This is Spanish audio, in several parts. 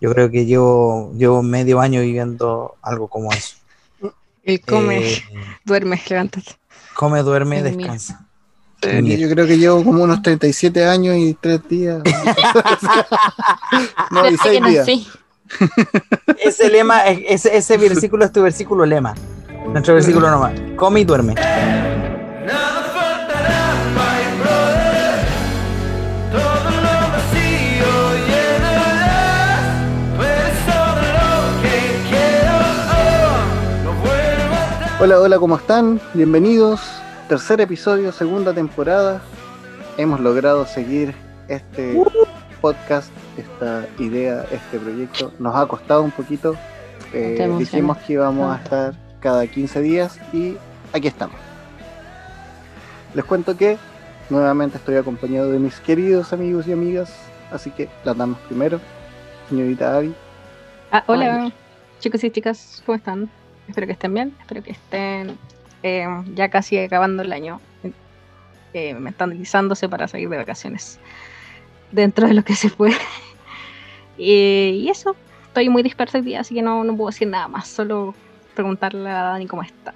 Yo creo que llevo, llevo medio año viviendo algo como eso. El come, Eh, duerme, levántate. come, duerme, mío. descansa. Eh, yo creo que llevo como unos 37 años y 3 días. no, y Desde 6 que días. Ese lema, ese, ese versículo es tu versículo lema. Nuestro versículo nomás. Come y duerme. Hola, hola, ¿cómo están? Bienvenidos. Tercer episodio, segunda temporada. Hemos logrado seguir este podcast, esta idea, este proyecto. Nos ha costado un poquito. Eh, dijimos que íbamos a Ah. estar cada 15 días y aquí estamos. Les cuento que nuevamente estoy acompañado de mis queridos amigos y amigas, así que las damos primero. Señorita Avi, Ah, hola, Ay. chicos y chicas, ¿cómo están? Espero que estén bien, espero que estén eh, ya casi acabando el año, eh, mentalizándose para salir de vacaciones dentro de lo que se puede. Eh, y eso, estoy muy dispersa hoy día, así que no, no puedo decir nada más, solo preguntarle a Dani cómo está.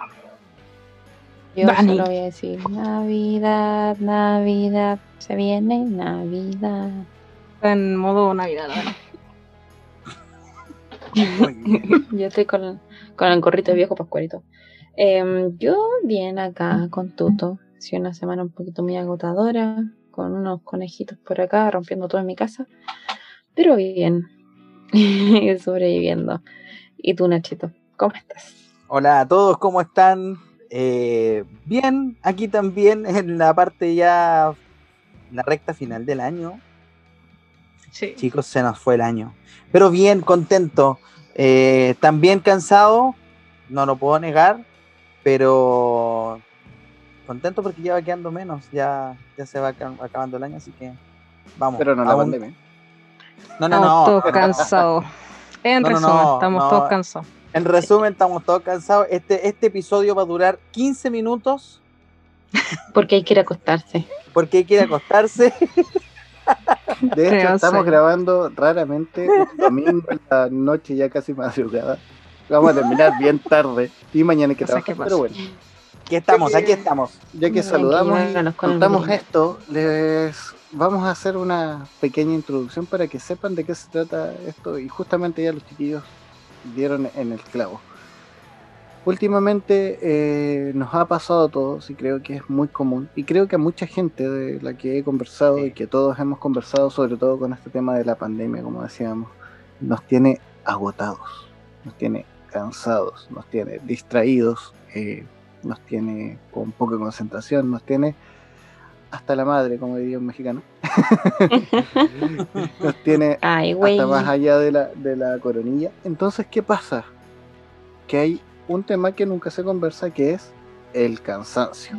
Yo Dani. solo voy a decir Navidad, Navidad, se viene Navidad. En modo Navidad, Dani. Yo estoy con, con el gorrito de viejo pascualito. Em, yo bien acá con Tuto. Sido una semana un poquito muy agotadora, con unos conejitos por acá rompiendo todo en mi casa. Pero bien, sobreviviendo. ¿Y tú, Nachito? ¿Cómo estás? Hola a todos, ¿cómo están? Eh, bien, aquí también en la parte ya, la recta final del año. Sí. Chicos, se nos fue el año. Pero bien, contento. Eh, también cansado, no lo puedo negar, pero contento porque ya va quedando menos. Ya, ya se va aca- acabando el año, así que vamos. pero no la aún- pandemia. No, no, Estamos no. todos cansados. En No, resumen, no, estamos no. todos cansados. En resumen, estamos todos cansados. Este, este episodio va a durar 15 minutos Porque hay que ir a acostarse. porque hay que ir a acostarse. De hecho, Creo, estamos grabando raramente un domingo en la noche, ya casi madrugada. Vamos a terminar bien tarde y mañana hay que Cosas trabajar. Pero bueno, Aquí estamos, aquí estamos. ya que saludamos y contamos esto, les vamos a hacer una pequeña introducción para que sepan de qué se trata esto y justamente ya los chiquillos dieron en el clavo. Últimamente eh, nos ha pasado a todos y creo que es muy común y creo que a mucha gente de la que he conversado y que todos hemos conversado sobre todo con este tema de la pandemia como decíamos nos tiene agotados, nos tiene cansados, nos tiene distraídos, eh, nos tiene con poca concentración, nos tiene hasta la madre como diría un mexicano, nos tiene Ay, hasta más allá de la, de la coronilla. Entonces, ¿qué pasa? Que hay un tema que nunca se conversa que es el cansancio.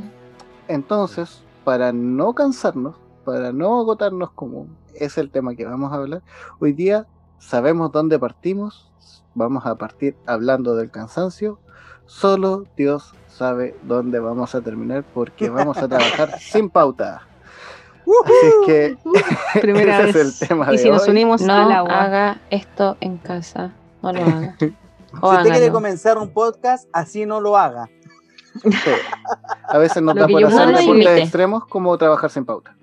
Entonces, para no cansarnos, para no agotarnos como es el tema que vamos a hablar, hoy día sabemos dónde partimos, vamos a partir hablando del cansancio, solo Dios sabe dónde vamos a terminar porque vamos a trabajar sin pauta. Así es que Primera ese vez. es el tema y de si nos unimos No al agua. haga esto en casa. No lo haga. Si usted quiere comenzar un podcast, así no lo haga. Sí. A veces nos Lo da por hacer deportes extremos como trabajar sin pauta.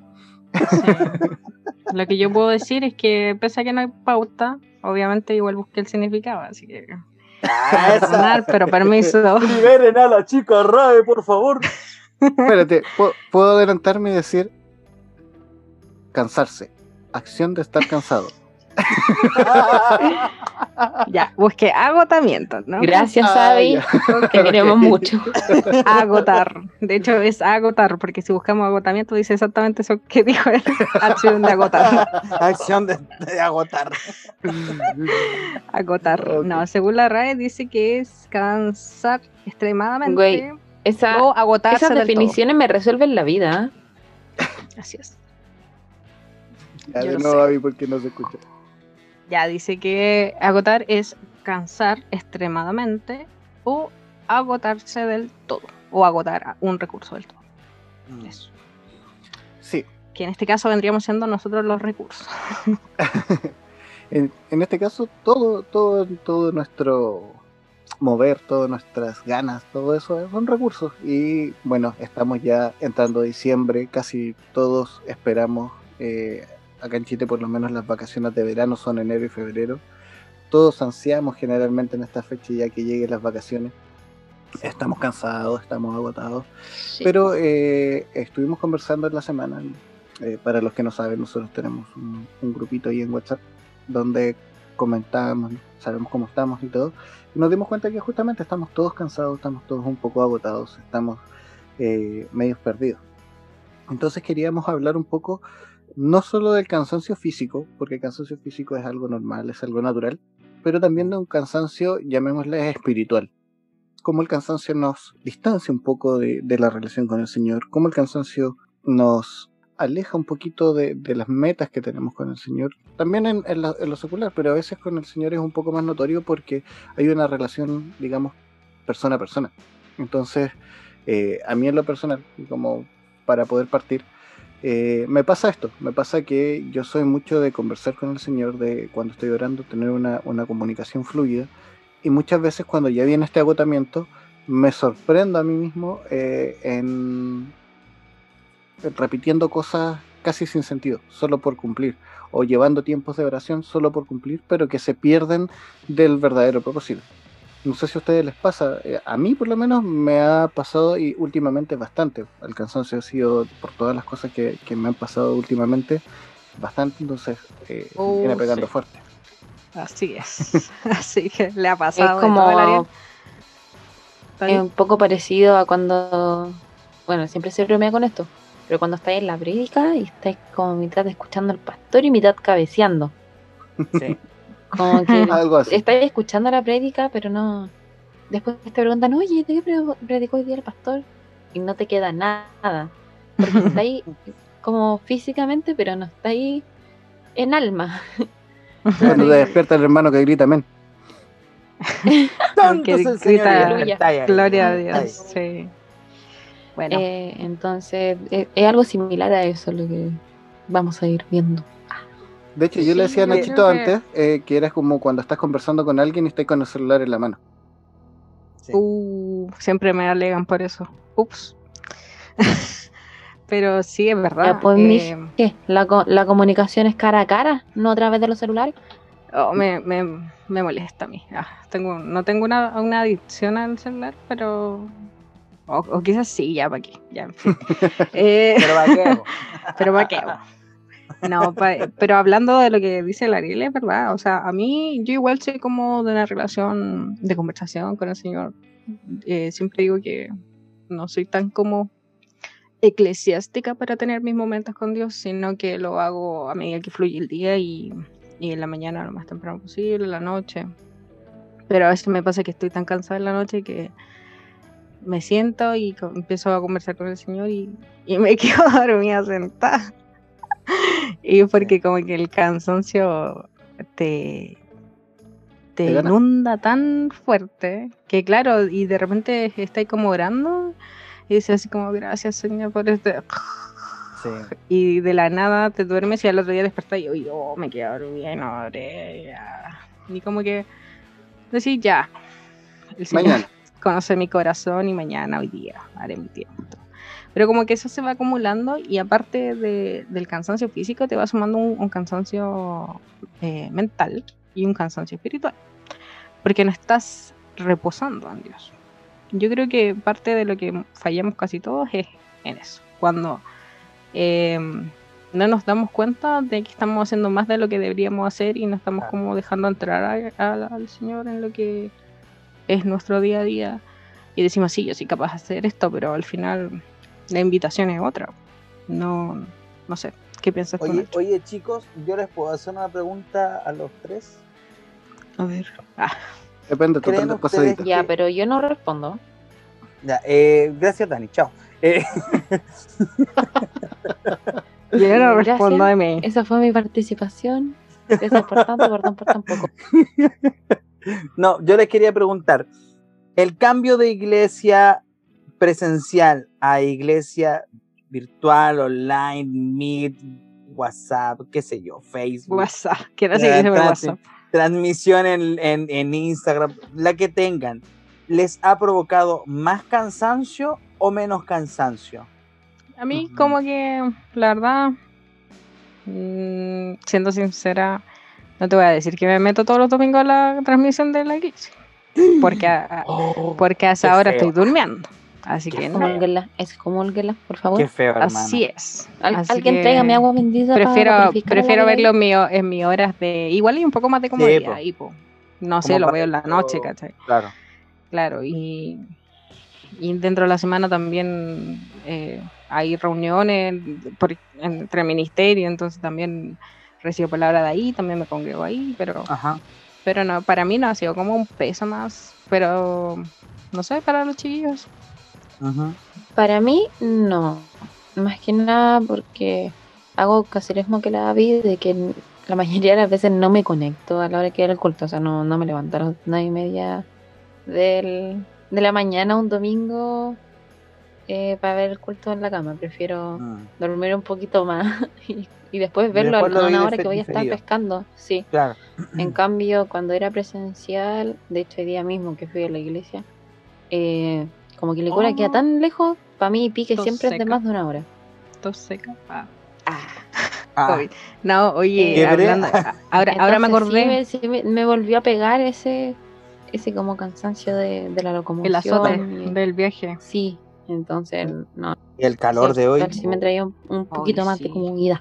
Lo que yo puedo decir es que pese a que no hay pauta, obviamente igual busqué el significado, así que Ah, pero permiso. Liberen a la chica Rae, por favor. Espérate, ¿puedo, puedo adelantarme y decir cansarse. Acción de estar cansado. Ya, busqué agotamiento, ¿no? Gracias, Ah, Abby. ya. Te queremos mucho. Agotar. De hecho, es agotar, porque si buscamos agotamiento, dice exactamente eso que dijo él. Acción de agotar. Acción de, de agotar. Agotar. No, según la RAE dice que es cansar extremadamente Güey, Esa, o agotarse esas del todo. definiciones me resuelven la vida. ¿eh? Así es. Ya, de nuevo. Abby, porque no se escucha. Ya dice que agotar es cansar extremadamente o agotarse del todo. O agotar un recurso del todo. Eso. Sí. Que en este caso vendríamos siendo nosotros los recursos. En, en este caso, todo, todo, todo nuestro mover, todas nuestras ganas, todo eso son recursos. Y bueno, estamos ya entrando a diciembre, casi todos esperamos, eh, acá en Chile por lo menos las vacaciones de verano son enero y febrero. Todos ansiamos generalmente en esta fecha ya que lleguen las vacaciones. Estamos cansados, estamos agotados. Sí. Pero eh, estuvimos conversando en la semana. eh, para los que no saben, nosotros tenemos un, un grupito ahí en WhatsApp donde comentábamos, sabemos cómo estamos y todo. Y nos dimos cuenta que justamente estamos todos cansados, estamos todos un poco agotados, estamos eh, medios perdidos. Entonces queríamos hablar un poco no solo del cansancio físico, porque el cansancio físico es algo normal, es algo natural, pero también de un cansancio, llamémosle espiritual cómo el cansancio nos distancia un poco de, la relación con el Señor, cómo el cansancio nos aleja un poquito de, las metas que tenemos con el Señor, también en, en la- lo secular, pero a veces con el Señor es un poco más notorio porque hay una relación, digamos, persona a persona. Entonces, eh, a mí en lo personal, como para poder partir, eh, me pasa esto, me pasa que yo soy mucho de conversar con el Señor, de cuando estoy orando, tener una, una comunicación fluida, y muchas veces cuando ya viene este agotamiento, me sorprendo a mí mismo eh, en repitiendo cosas casi sin sentido, solo por cumplir, o llevando tiempos de oración solo por cumplir, pero que se pierden del verdadero propósito. No sé si a ustedes les pasa, eh, a mí por lo menos me ha pasado y últimamente bastante. El cansancio ha sido por todas las cosas que, que me han pasado últimamente bastante, entonces eh, Oh, viene pegando sí. fuerte. Así es. Así que le ha Es pasado área. como ¿Está es un poco parecido a cuando, bueno, siempre se bromea con esto, pero cuando estáis en la prédica y estáis como mitad escuchando al pastor y mitad cabeceando. Sí. Como que Algo así. estáis escuchando la prédica, pero no. Después te preguntan, oye, ¿de qué pre- predicó hoy día el pastor? Y no te queda nada. Porque estáis como físicamente, pero no estáis en alma. Cuando te despierta el hermano que grita amén. Que grita, está ahí, Gloria a está ahí. Dios. Sí. Bueno, Eh, entonces, es, es algo similar a eso lo que vamos a ir viendo. De hecho, yo le decía a Nachito creo que- antes eh, que era como cuando estás conversando con alguien y estás con el celular en la mano. Sí. uh, siempre me alegan por eso. Ups. Pero sí, es verdad. Pues, eh, ¿Qué? ¿La, co- ¿La comunicación es cara a cara, no a través de los celulares? oh, me, me, me molesta a mí. Ah, tengo, no tengo una, una adicción al celular, pero. O, o quizás sí, ya para aquí. Ya, en fin. Eh, Pero va qué, po. pero para qué. No, pero hablando de lo que dice Ariel, es verdad. O sea, a mí, yo igual soy como de una relación de conversación con el Señor. Eh, siempre digo que no soy tan como eclesiástica para tener mis momentos con Dios, sino que lo hago a medida que fluye el día y, y en la mañana lo más temprano posible, en la noche. Pero a veces me pasa que estoy tan cansada en la noche que me siento y empiezo a conversar con el Señor y, y me quedo dormida sentada. y porque como que el cansancio te, te inunda tan fuerte que claro, y de repente estáis como orando y dices así como gracias Señor por este Sí. y de la nada te duermes y al otro día despertas y yo, oh, me quedo no oré. Y como que decir ya, el Señor Mañana. conoce mi corazón y mañana, hoy día, haré mi tiempo. Pero como que eso se va acumulando y aparte de- del cansancio físico te va sumando un, un cansancio eh, mental y un cansancio espiritual. Porque no estás reposando en Dios. Yo creo que parte de lo que fallamos casi todos es en eso. Cuando eh, no nos damos cuenta de que estamos haciendo más de lo que deberíamos hacer y no estamos como dejando entrar a- a- al Señor en lo que es nuestro día a día y decimos, sí, yo soy capaz de hacer esto, pero al final la invitación es otra. No, no sé, ¿qué piensas tú? Oye, Nacho? oye, chicos, yo les puedo hacer una pregunta a los tres. A ver. Ah, Depende ¿Creen total de que- Ya, pero yo no respondo. Ya, eh, gracias, Dani. Chao. Eh, yo no Gracias. respondo de mí. Esa fue mi participación. Gracias por tanto, perdón por tan poco. no, yo les quería preguntar, el cambio de iglesia presencial a iglesia virtual, online, meet, WhatsApp, qué sé yo, Facebook, WhatsApp. Quiero por trate. WhatsApp. transmisión en, en- en Instagram, la que tengan, ¿les ha provocado más cansancio o menos cansancio? A mí, como que, la verdad, mm, siendo sincera, no te voy a decir que me meto todos los domingos a la transmisión de la iglesia. Porque, a- a- porque a esa qué hora feo. estoy durmiendo. Así Qué que no. Es comúlguela, por favor. Qué feo, hermano. Así es. Al- Así alguien que tráigame agua bendita. Prefiero, prefiero verlo en, mi, ho- en mis horas de. Igual y un poco más de comodidad po. ahí, po. No sé, Como lo veo en la noche, ¿cachai? Claro. Claro, y, y dentro de la semana también eh, hay reuniones por- entre ministerios, entonces también recibo palabra de ahí, también me congrego ahí, pero, Ajá. pero no, para mí no ha sido como un peso más, pero no sé, para los chiquillos. Para mí, no. Más que nada porque hago caserismo que la vi de que la mayoría de las veces no me conecto a la hora que era el culto. O sea, no, no me levanto a las nueve y media del, de la mañana un domingo eh, para ver el culto en la cama. Prefiero Mm, dormir un poquito más y, y después verlo después a una hora que voy a estar pescando. Sí. Claro. En cambio, cuando era presencial, de hecho, el día mismo que fui a la iglesia, eh, como que Licura Oh. queda tan lejos, para mí pique Tos siempre es de más de una hora. Todo seca. Ah. Ah, COVID. No, oye, Qué bre- hablando, a- ahora, ahora me sí acordé me, sí me- volvió a pegar ese, ese como cansancio de, de la locomoción. el azote y- del viaje. Sí, entonces, no. y el calor sí, de hoy. Sí me traía un, un poquito más de sí. comodidad.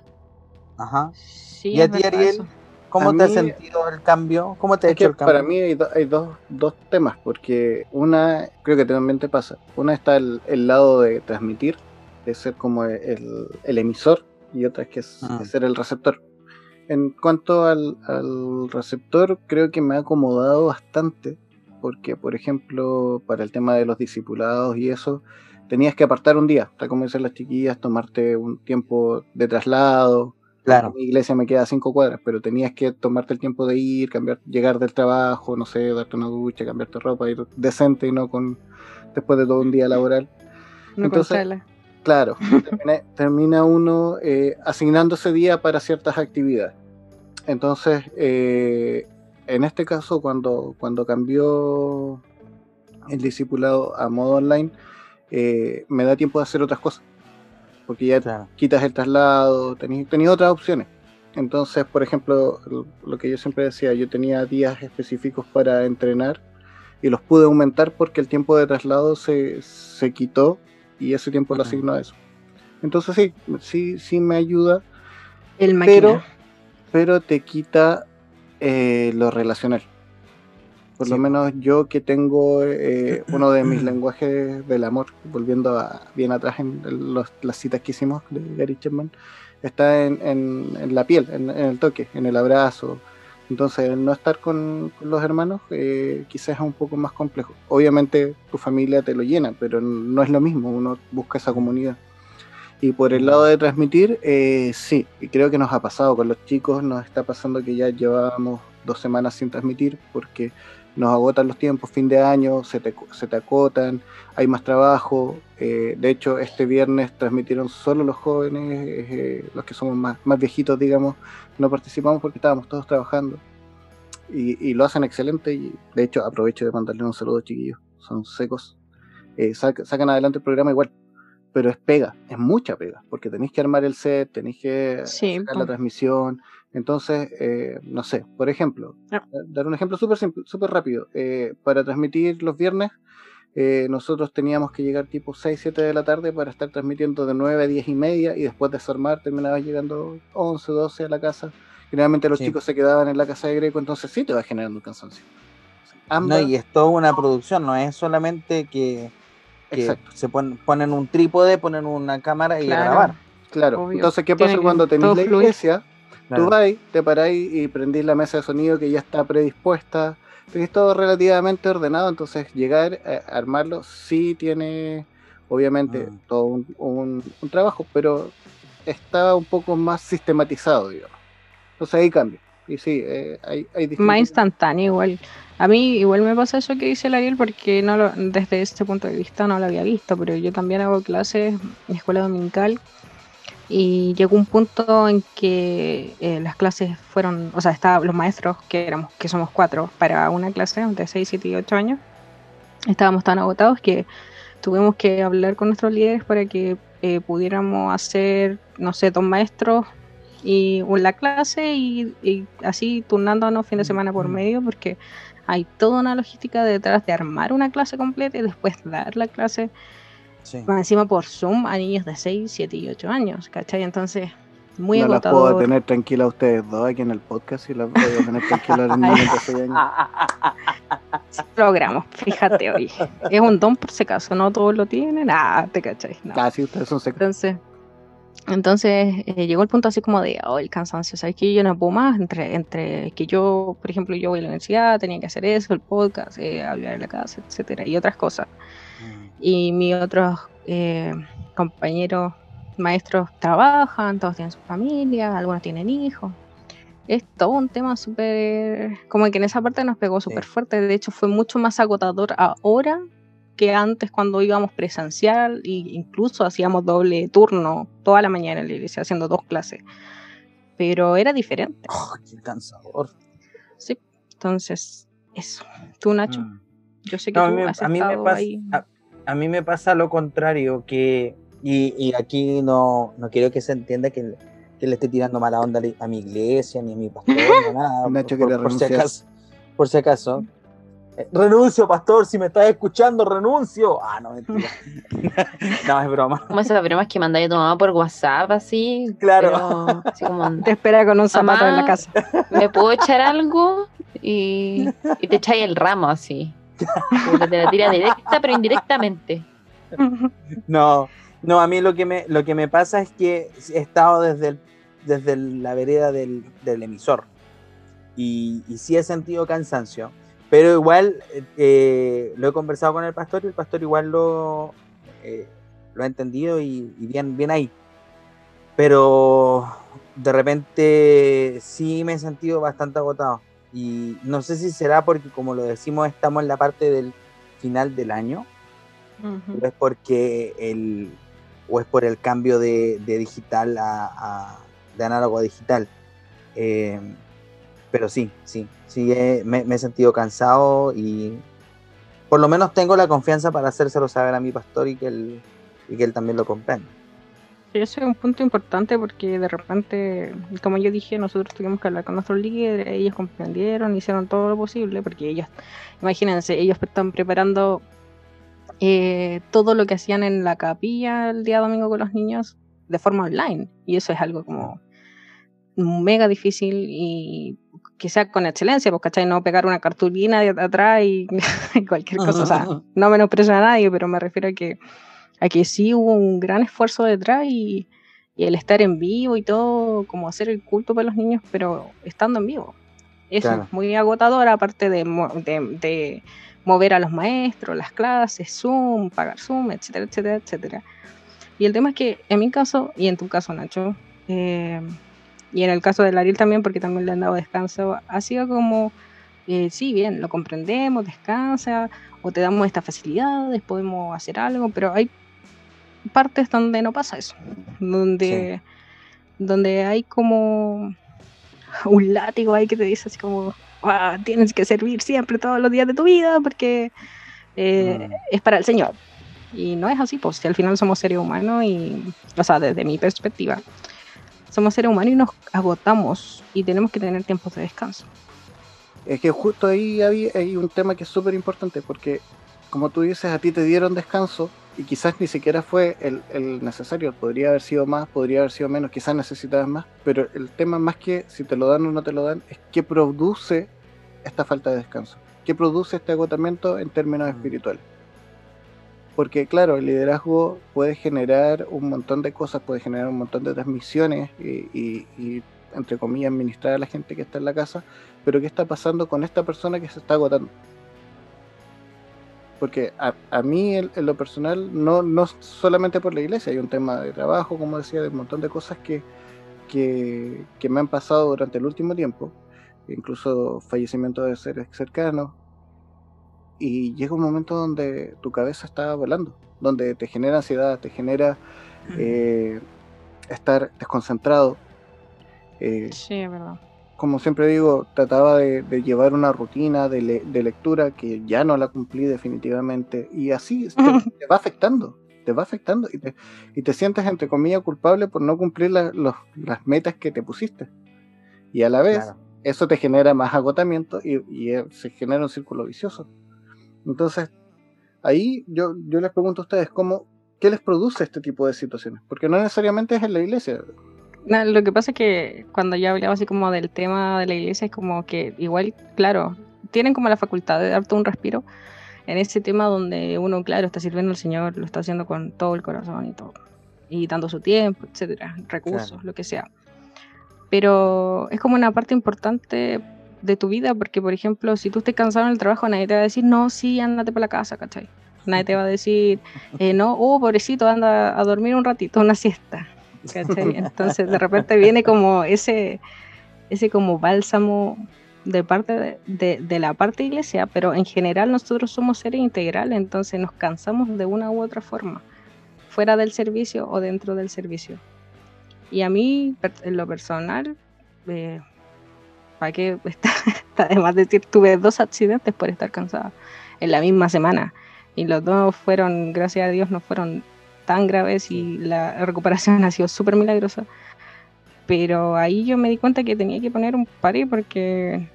Ajá. Sí, ¿Y a ti, Ariel? eso. ¿Cómo A te has sentido el cambio? ¿Cómo te ha hecho el cambio? para mí hay, do- hay dos, dos temas, porque una, creo que también te pasa, una está el, el lado de transmitir, de ser como el, el emisor, y otra es que es, Ah. ser el receptor. En cuanto al, al receptor, creo que me ha acomodado bastante, porque por ejemplo, para el tema de los discipulados y eso, tenías que apartar un día, tal como dicen las chiquillas, tomarte un tiempo de traslado, Claro. mi iglesia me queda a cinco cuadras, pero tenías que tomarte el tiempo de ir, cambiar, llegar del trabajo, no sé, darte una ducha, cambiarte ropa, ir decente y no con después de todo un día laboral. No Entonces. Claro, termina, termina uno eh, asignando ese día para ciertas actividades. Entonces, eh, en este caso, cuando, cuando cambió el discipulado a modo online, eh, me da tiempo de hacer otras cosas. Porque ya Claro. quitas el traslado, tenías tenía otras opciones. Entonces, por ejemplo, lo- que yo siempre decía, yo tenía días específicos para entrenar y los pude aumentar porque el tiempo de traslado se, se quitó y ese tiempo lo asigno a eso. Entonces sí, sí, sí me ayuda, El pero, máquina. pero te quita eh, lo relacional. Por lo menos yo que tengo eh, uno de mis lenguajes del amor, volviendo a, bien atrás en los- las citas que hicimos de Gary Chapman, está en, en- en la piel, en, en el toque, en el abrazo. Entonces, el no estar con, con los hermanos eh, quizás es un poco más complejo. Obviamente tu familia te lo llena, pero no es lo mismo, uno busca esa comunidad. Y por el lado de transmitir, eh, sí, creo que nos ha pasado con los chicos, nos está pasando que ya llevábamos dos semanas sin transmitir porque nos agotan los tiempos, fin de año, se te, se te acotan, hay más trabajo. eh, de hecho, este viernes transmitieron solo los jóvenes, eh, los que somos más, más viejitos, digamos, no participamos porque estábamos todos trabajando. Y, y lo hacen excelente y de hecho aprovecho de mandarle un saludo chiquillos, son secos. Eh, sac- sacan adelante el programa igual, pero es pega, es mucha pega, porque tenéis que armar el set, tenéis que Sí, sacar la transmisión. Entonces, eh, no sé, por ejemplo, Ah. dar un ejemplo súper súper rápido. eh, para transmitir los viernes, eh, nosotros teníamos que llegar tipo 6, 7 de la tarde para estar transmitiendo de 9 a 10 y media y después desarmar terminaba llegando 11, 12 a la casa. Generalmente los Sí. chicos se quedaban en la casa de Greco, entonces sí te va generando un cansancio. No, y es toda una producción, no es solamente que, que exacto, se pon- ponen un trípode, ponen una cámara y a Claro. grabar. claro. obvio. Entonces, ¿qué pasa cuando tenéis todo la iglesia? Claro. Tú vais, te paráis y prendís la mesa de sonido que ya está predispuesta. Tenéis todo relativamente ordenado, entonces llegar a armarlo sí tiene, obviamente, Mm. todo un, un- un trabajo, pero está un poco más sistematizado, digamos. Entonces ahí cambia. Y sí, eh, hay, hay distintos- Más instantáneo igual. A mí igual me pasa eso que dice el Ariel porque no lo, desde este punto de vista no lo había visto, pero yo también hago clases en escuela dominical Y llegó un punto en que eh, las clases fueron, o sea, estaban los maestros, que éramos, que somos cuatro, para una clase de 6, 7 y 8 años, estábamos tan agotados que tuvimos que hablar con nuestros líderes para que eh, pudiéramos hacer, no sé, dos maestros y la clase y, y así turnándonos fin de semana por medio, porque hay toda una logística detrás de armar una clase completa y después dar la clase Sí. más encima por Zoom a niños de 6, 7 y 8 años, ¿cachai? Entonces, muy no las agotador. puedo tener tranquila a ustedes dos aquí en el podcast y las puedo tener tranquila a los niños de 6 años. Logramos, fíjate hoy. Es un don por si acaso, no todos lo tienen, ah, te cachai. No. Casi ustedes son secretos. Entonces, entonces eh, llegó el punto así como de, oh, el cansancio, ¿sabes que Yo no puedo más, entre, entre que yo, por ejemplo, yo voy a la universidad, tenía que hacer eso, el podcast, eh, hablar en la casa, etcétera, y otras cosas. Y mis otros eh, compañeros maestros trabajan, todos tienen su familia, algunos tienen hijos. Es todo un tema súper... Como que en esa parte nos pegó súper fuerte. De hecho, fue mucho más agotador ahora que antes cuando íbamos presencial e incluso hacíamos doble turno toda la mañana en la iglesia haciendo dos clases. Pero era diferente. Oh, qué cansador. Sí. Entonces, eso. Tú, Nacho, Mm. yo sé que No, a tú mí, has a mí me pasa, ahí. a, a mí me pasa lo contrario, que, y, y aquí no, no quiero que se entienda que, que le esté tirando mala onda a mi iglesia, ni a mi pastor, ni a nada, Nacho por, quiere por si renunciar. acaso. Por si acaso. Eh, renuncio, pastor, si me estás escuchando, renuncio. Ah, no, mentira. no, es broma. Como esas bromas que mandáis a tu mamá por WhatsApp, así. Claro. pero así como, Te espera con un zapato en la casa. ¿me puedo echar algo? Y, y te echáis el ramo así. Te la tira directa, pero indirectamente. No, no, a mí lo que me, lo que me pasa es que he estado desde, el- desde la vereda del, del emisor y, y sí he sentido cansancio, pero igual eh, lo he conversado con el pastor y el pastor igual lo, eh, lo ha entendido y, y bien, bien ahí. Pero de repente sí me he sentido bastante agotado y no sé si será porque como lo decimos estamos en la parte del final del año o es porque el o es por el cambio de, de digital a, a- de análogo a digital. Eh, pero sí sí sí me, me he sentido cansado y por lo menos tengo la confianza para hacérselo saber a mi pastor y que él y que él también lo comprenda Ese es un punto importante porque de repente, como yo dije, nosotros tuvimos que hablar con nuestros líderes, ellos comprendieron, hicieron todo lo posible, porque ellos, imagínense, ellos están preparando eh, todo lo que hacían en la capilla el día domingo con los niños de forma online, y eso es algo como mega difícil y que sea con excelencia, pues, ¿cachai? No pegar una cartulina de atrás y cualquier cosa, o sea, no menosprecio a nadie, pero me refiero a que a que sí hubo un gran esfuerzo detrás y, y el estar en vivo y todo, como hacer el culto para los niños, pero estando en vivo. Eso Claro. es muy agotador, aparte de, mo- de- de mover a los maestros, las clases, Zoom, pagar Zoom, etcétera, etcétera, etcétera. Y el tema es que en mi caso, y en tu caso, Nacho, eh, y en el caso de Ariel también, porque también le han dado descanso, ha sido como, eh, sí, bien, lo comprendemos, descansa, o te damos estas facilidades, podemos hacer algo, pero hay partes donde no pasa eso, donde, donde hay como un látigo ahí que te dice así como, "Ah, tienes que servir siempre todos los días de tu vida porque eh, Mm. es para el Señor. Y no es así, pues si al final somos seres humanos y, o sea, desde mi perspectiva, somos seres humanos y nos agotamos y tenemos que tener tiempos de descanso. Es que justo ahí había, hay un tema que es súper importante porque, como tú dices, a ti te dieron descanso y quizás ni siquiera fue el, el necesario. Podría haber sido más, podría haber sido menos, quizás necesitabas más. Pero el tema más que si te lo dan o no te lo dan es qué produce esta falta de descanso. ¿Qué produce este agotamiento en términos Mm. espirituales? Porque claro, el liderazgo puede generar un montón de cosas, puede generar un montón de transmisiones y, y- y, entre comillas, administrar a la gente que está en la casa, pero ¿qué está pasando con esta persona que se está agotando? Porque a, a mí, en, en lo personal, no, no solamente por la iglesia, hay un tema de trabajo, como decía, de un montón de cosas que, que, que me han pasado durante el último tiempo, incluso fallecimiento de seres cercanos, y llega un momento donde tu cabeza está volando, donde te genera ansiedad, te genera eh, estar desconcentrado. Eh, Sí, es verdad. Como siempre digo, trataba de, de llevar una rutina de, le- de lectura que ya no la cumplí definitivamente. Y así te, te va afectando, te va afectando y te, y te sientes, entre comillas, culpable por no cumplir la- los- las metas que te pusiste. Y a la vez, Claro. eso te genera más agotamiento y, y, eh, se genera un círculo vicioso. Entonces, ahí yo, yo les pregunto a ustedes, ¿cómo, ¿qué les produce este tipo de situaciones? Porque no necesariamente es en la iglesia. No, lo que pasa es que cuando yo hablaba así como del tema de la iglesia, es como que igual, claro, tienen como la facultad de darte un respiro en ese tema donde uno, claro, está sirviendo al Señor, lo está haciendo con todo el corazón y todo, y dando su tiempo, etcétera, recursos, Claro. lo que sea. Pero es como una parte importante de tu vida, porque por ejemplo, si tú estás cansado en el trabajo, nadie te va a decir, no, sí, ándate para la casa, ¿cachai? Nadie te va a decir, eh, no, oh, pobrecito, anda a dormir un ratito, una siesta. Entonces de repente viene como ese, ese como bálsamo de parte de, de- la parte iglesia, pero en general nosotros somos seres integrales, entonces nos cansamos de una u otra forma, fuera del servicio o dentro del servicio. Y a mí, en lo personal, eh, ¿para qué está de decir? Tuve dos accidentes por estar cansada en la misma semana. Y los dos fueron, gracias a Dios, no fueron tan graves y la recuperación ha sido súper milagrosa. Pero ahí yo me di cuenta que tenía que poner un pare porque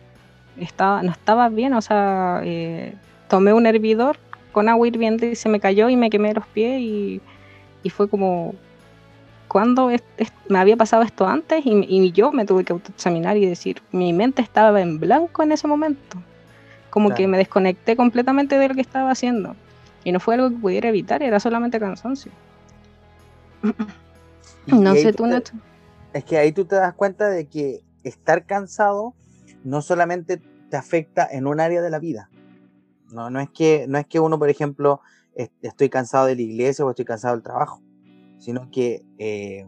estaba, no estaba bien. O sea, eh, tomé un hervidor con agua hirviendo y se me cayó y me quemé los pies y, y fue como, ¿cuándo es- es- me había pasado esto antes? Y, y yo me tuve que autoexaminar y decir, mi mente estaba en blanco en ese momento. Como que Claro. me desconecté completamente de lo que estaba haciendo. Y no fue algo que pudiera evitar, era solamente cansancio. Y- No sé tú tú, te- Nacho. Es que ahí tú te das cuenta de que estar cansado no solamente te afecta en un área de la vida. No, no, es, que, no es que uno, por ejemplo, est- estoy cansado de la iglesia o estoy cansado del trabajo, sino que eh,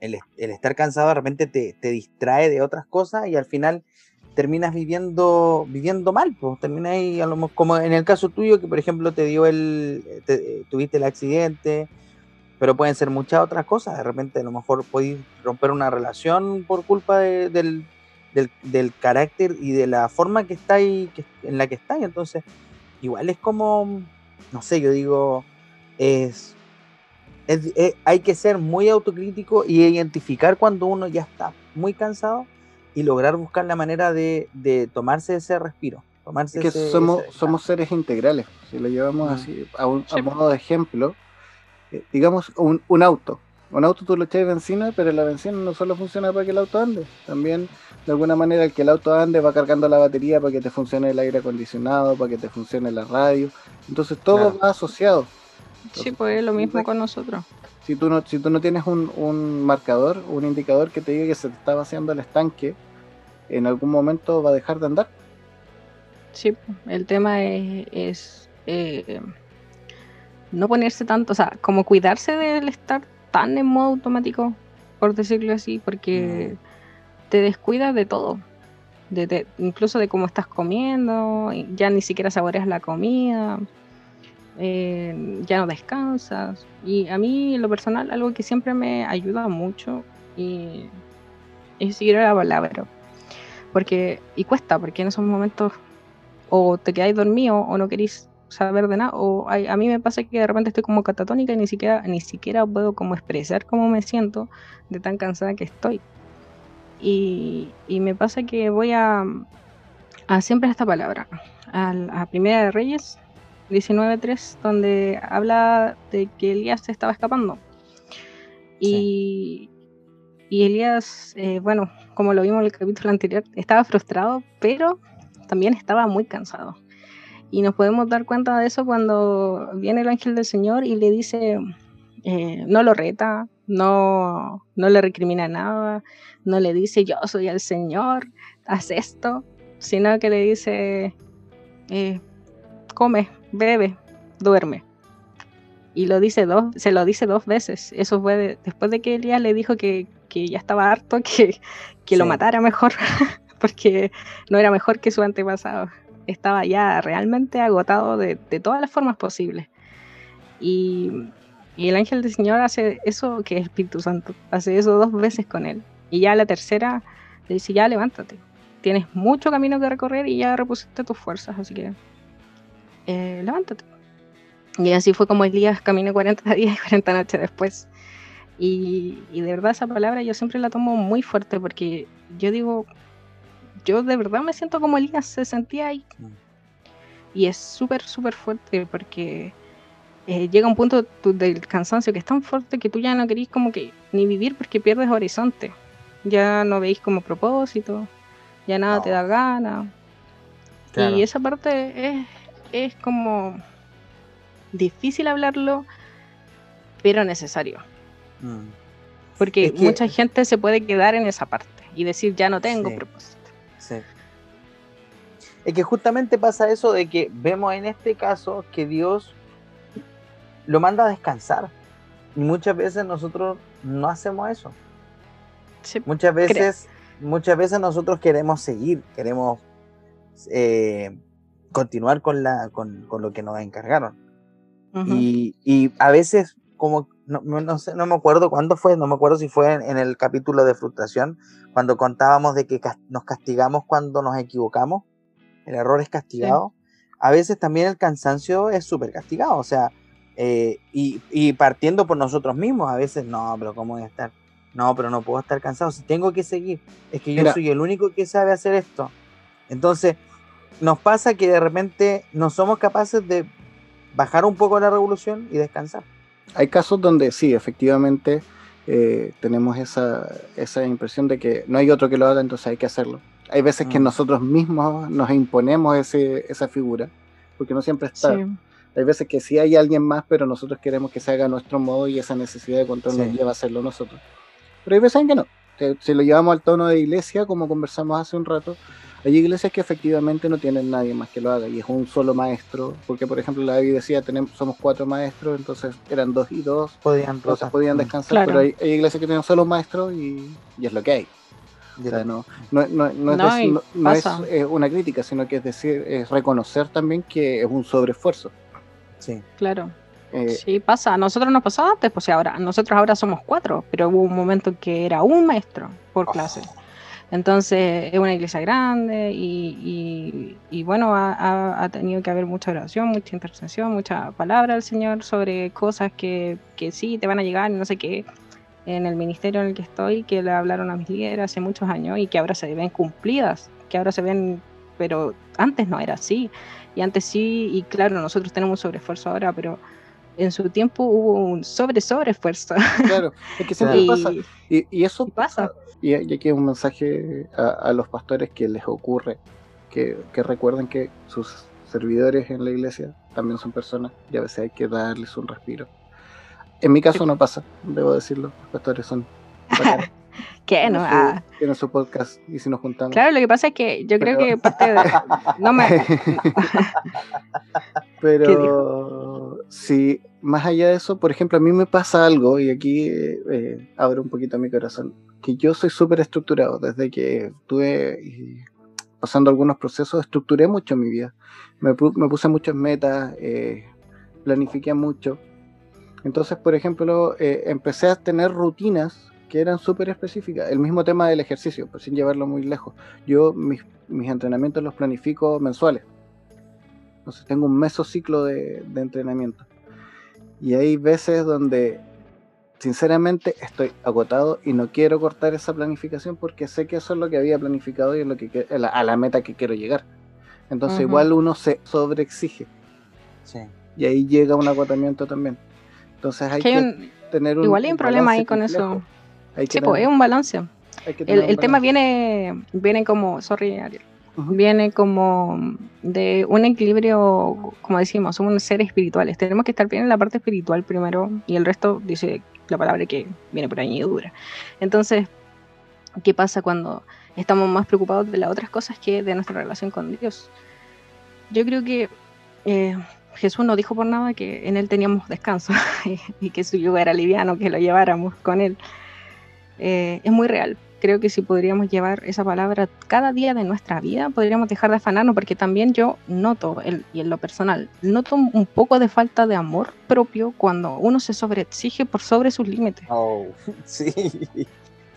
el, est- el estar cansado de repente te, te distrae de otras cosas y al final terminas viviendo viviendo mal, pues terminas ahí, como en el caso tuyo, que por ejemplo te dio el, te- tuviste el accidente, pero pueden ser muchas otras cosas. De repente, a lo mejor podéis romper una relación por culpa de- del, del, del carácter y de la forma que estáis, que, en la que estáis. Entonces, igual es como, no sé, yo digo, es, es- es- hay que ser muy autocrítico y identificar cuando uno ya está muy cansado y lograr buscar la manera de, de tomarse ese respiro. Tomarse Es que ese- somos, ese somos seres integrales. Si lo llevamos así a, un, a modo de ejemplo, digamos un, un auto. Un auto tú le echas benzina, pero la benzina no solo funciona para que el auto ande. También, de alguna manera, el que el auto ande va cargando la batería para que te funcione el aire acondicionado, para que te funcione la radio. Entonces todo Claro. va asociado. Sí, pues es lo mismo con nosotros. Si tú no, si tú no tienes un, un marcador, un indicador que te diga que se te está vaciando el estanque, en algún momento va a dejar de andar. Sí, el tema es, es, eh, no ponerse tanto, o sea, como cuidarse del estar tan en modo automático, por decirlo así, porque te descuidas de todo, de, de- incluso de cómo estás comiendo, ya ni siquiera saboreas la comida, eh, ya no descansas. Y a mí, en lo personal, algo que siempre me ayuda mucho y es seguir la palabra. Porque, y cuesta, porque en esos momentos o te quedáis dormido o no queréis saber de nada o hay- a mí me pasa que de repente estoy como catatónica y ni siquiera ni siquiera puedo como expresar cómo me siento de tan cansada que estoy. Y, y me pasa que voy a, a siempre a esta palabra al- a, Primera de Reyes 19.3 donde habla de que Elías se estaba escapando. Y, y Elías eh, bueno como lo vimos en el capítulo anterior estaba frustrado pero también estaba muy cansado. Y nos podemos dar cuenta de eso cuando viene el ángel del Señor y le dice, eh, no lo reta, no, no le recrimina nada, no le dice yo soy el Señor, haz esto, sino que le dice, eh, come, bebe, duerme. Y lo dice dos, se lo dice dos veces. Eso fue de- después de que Elías le dijo que, que ya estaba harto, que, que lo matara mejor, porque no era mejor que su antepasado. Estaba ya realmente agotado de, de todas las formas posibles. Y, Y el ángel del Señor hace eso, que es Espíritu Santo, hace eso dos veces con él. Y ya la tercera le dice, ya levántate. Tienes mucho camino que recorrer y ya repusiste tus fuerzas, así que eh, levántate. Y así fue como Elías caminó 40 días y 40 noches después. Y, y de verdad esa palabra yo siempre la tomo muy fuerte porque yo digo, yo de verdad me siento como Elías se sentía ahí. Mm. Y es súper, súper fuerte porque eh, llega un punto tu- del cansancio que es tan fuerte que tú ya no querís como que ni vivir porque pierdes horizonte. Ya no veis como propósito, ya nada No. te da gana. Claro. Y esa parte es, es como difícil hablarlo, pero necesario. Mm. Porque Es que- mucha gente se puede quedar en esa parte y decir, ya no tengo Sí. propósito. Sí. Es que justamente pasa eso de que vemos en este caso que Dios lo manda a descansar. Y muchas veces nosotros no hacemos eso. Sí, Muchas veces, muchas veces nosotros queremos seguir, queremos eh, continuar con, la, con, con lo que nos encargaron. y, y a veces, como, no, no- sé, no me acuerdo cuándo fue, no me acuerdo si fue en, en el capítulo de frustración, cuando contábamos de que nos castigamos cuando nos equivocamos, el error es castigado. A veces también el cansancio es súper castigado, o sea, eh, y, y partiendo por nosotros mismos, a veces, no, pero ¿cómo voy a estar? No, pero no puedo estar cansado, si tengo que seguir, es que yo Mira. soy el único que sabe hacer esto. Entonces, nos pasa que de repente no somos capaces de bajar un poco la revolución y descansar. Hay casos donde sí, efectivamente, eh, tenemos esa, esa impresión de que no hay otro que lo haga, entonces hay que hacerlo. Hay veces que Mm. nosotros mismos nos imponemos ese, esa figura, porque no siempre está. Sí. Hay veces que sí hay alguien más, pero nosotros queremos que se haga a nuestro modo y esa necesidad de control Sí. nos lleva a hacerlo nosotros. Pero hay veces en que no. Si- Si lo llevamos al tono de iglesia, como conversamos hace un rato, hay iglesias que efectivamente no tienen nadie más que lo haga y es un solo maestro, porque por ejemplo la David decía, tenemos, somos cuatro maestros, entonces eran dos y dos, Podían entonces rotar. podían Mm, descansar, Claro. pero hay, hay iglesias que tienen solo un maestro y, y es lo que hay. O sea, no, no, no, no es, No, es, eh, una crítica, sino que es decir, es reconocer también que es un sobreesfuerzo. Sí, Claro. Eh, Sí, pasa. A nosotros nos pasaba antes, pues ahora, nosotros ahora somos cuatro, pero hubo un momento que era un maestro por Oh. Entonces es una iglesia grande y, y- y bueno, ha, ha- ha tenido que haber mucha oración, mucha intercesión, mucha palabra del Señor sobre cosas que, que sí te van a llegar no sé qué. En el ministerio en el que estoy, que le hablaron a mis líderes hace muchos años y que ahora se ven cumplidas, que ahora se ven, pero antes no era así. Y antes sí, y claro, nosotros tenemos un sobreesfuerzo ahora, pero en su tiempo hubo un sobre sobreesfuerzo. claro, es que siempre y, pasa. Y, y eso pasa. Y, y aquí un mensaje a, a los pastores que les ocurre, que, que recuerden que sus servidores en la iglesia también son personas y a veces hay que darles un respiro. En mi caso no pasa, debo decirlo, los pastores son ¿Qué? No, ah, su, podcast y si nos juntamos. claro, lo que pasa es que yo creo Pero- que parte de... No me... Pero sí, más allá de eso, por ejemplo, a mí me pasa algo, y aquí eh, abro un poquito mi corazón, que yo soy súper estructurado. Desde que estuve eh, pasando algunos procesos, estructuré mucho mi vida. Me, pu- me puse muchas metas, eh, planifiqué mucho. Entonces, por ejemplo, eh, empecé a tener rutinas que eran súper específicas. El mismo tema del ejercicio, pues sin llevarlo muy lejos. Yo mis, mis entrenamientos los planifico mensuales. Entonces tengo un mesociclo de, de entrenamiento. Y hay veces donde sinceramente estoy agotado y no quiero cortar esa planificación porque sé que eso es lo que había planificado y es lo que a la, a la meta que quiero llegar. Entonces igual uno se sobreexige sí. y ahí llega un agotamiento también. Entonces hay que que, hay un- tener un igual hay un problema ahí con complejo. eso. Hay que Sí, pues, tener- es un balance. hay que El, tener un el tema viene, viene como, sorry, Ariel, viene como de un equilibrio, como decimos, somos seres espirituales. Tenemos que estar bien en la parte espiritual primero y el resto dice la palabra que viene por añadidura. Entonces, ¿qué pasa cuando estamos más preocupados de las otras cosas que de nuestra relación con Dios? Yo creo que eh, Jesús no dijo por nada que en Él teníamos descanso y, que su yugo era liviano, que lo lleváramos con Él. Eh, es muy real creo que si podríamos llevar esa palabra cada día de nuestra vida, podríamos dejar de afanarnos, porque también yo noto, el- y en lo personal, noto un poco de falta de amor propio cuando uno se sobreexige por sobre sus límites, Oh, sí.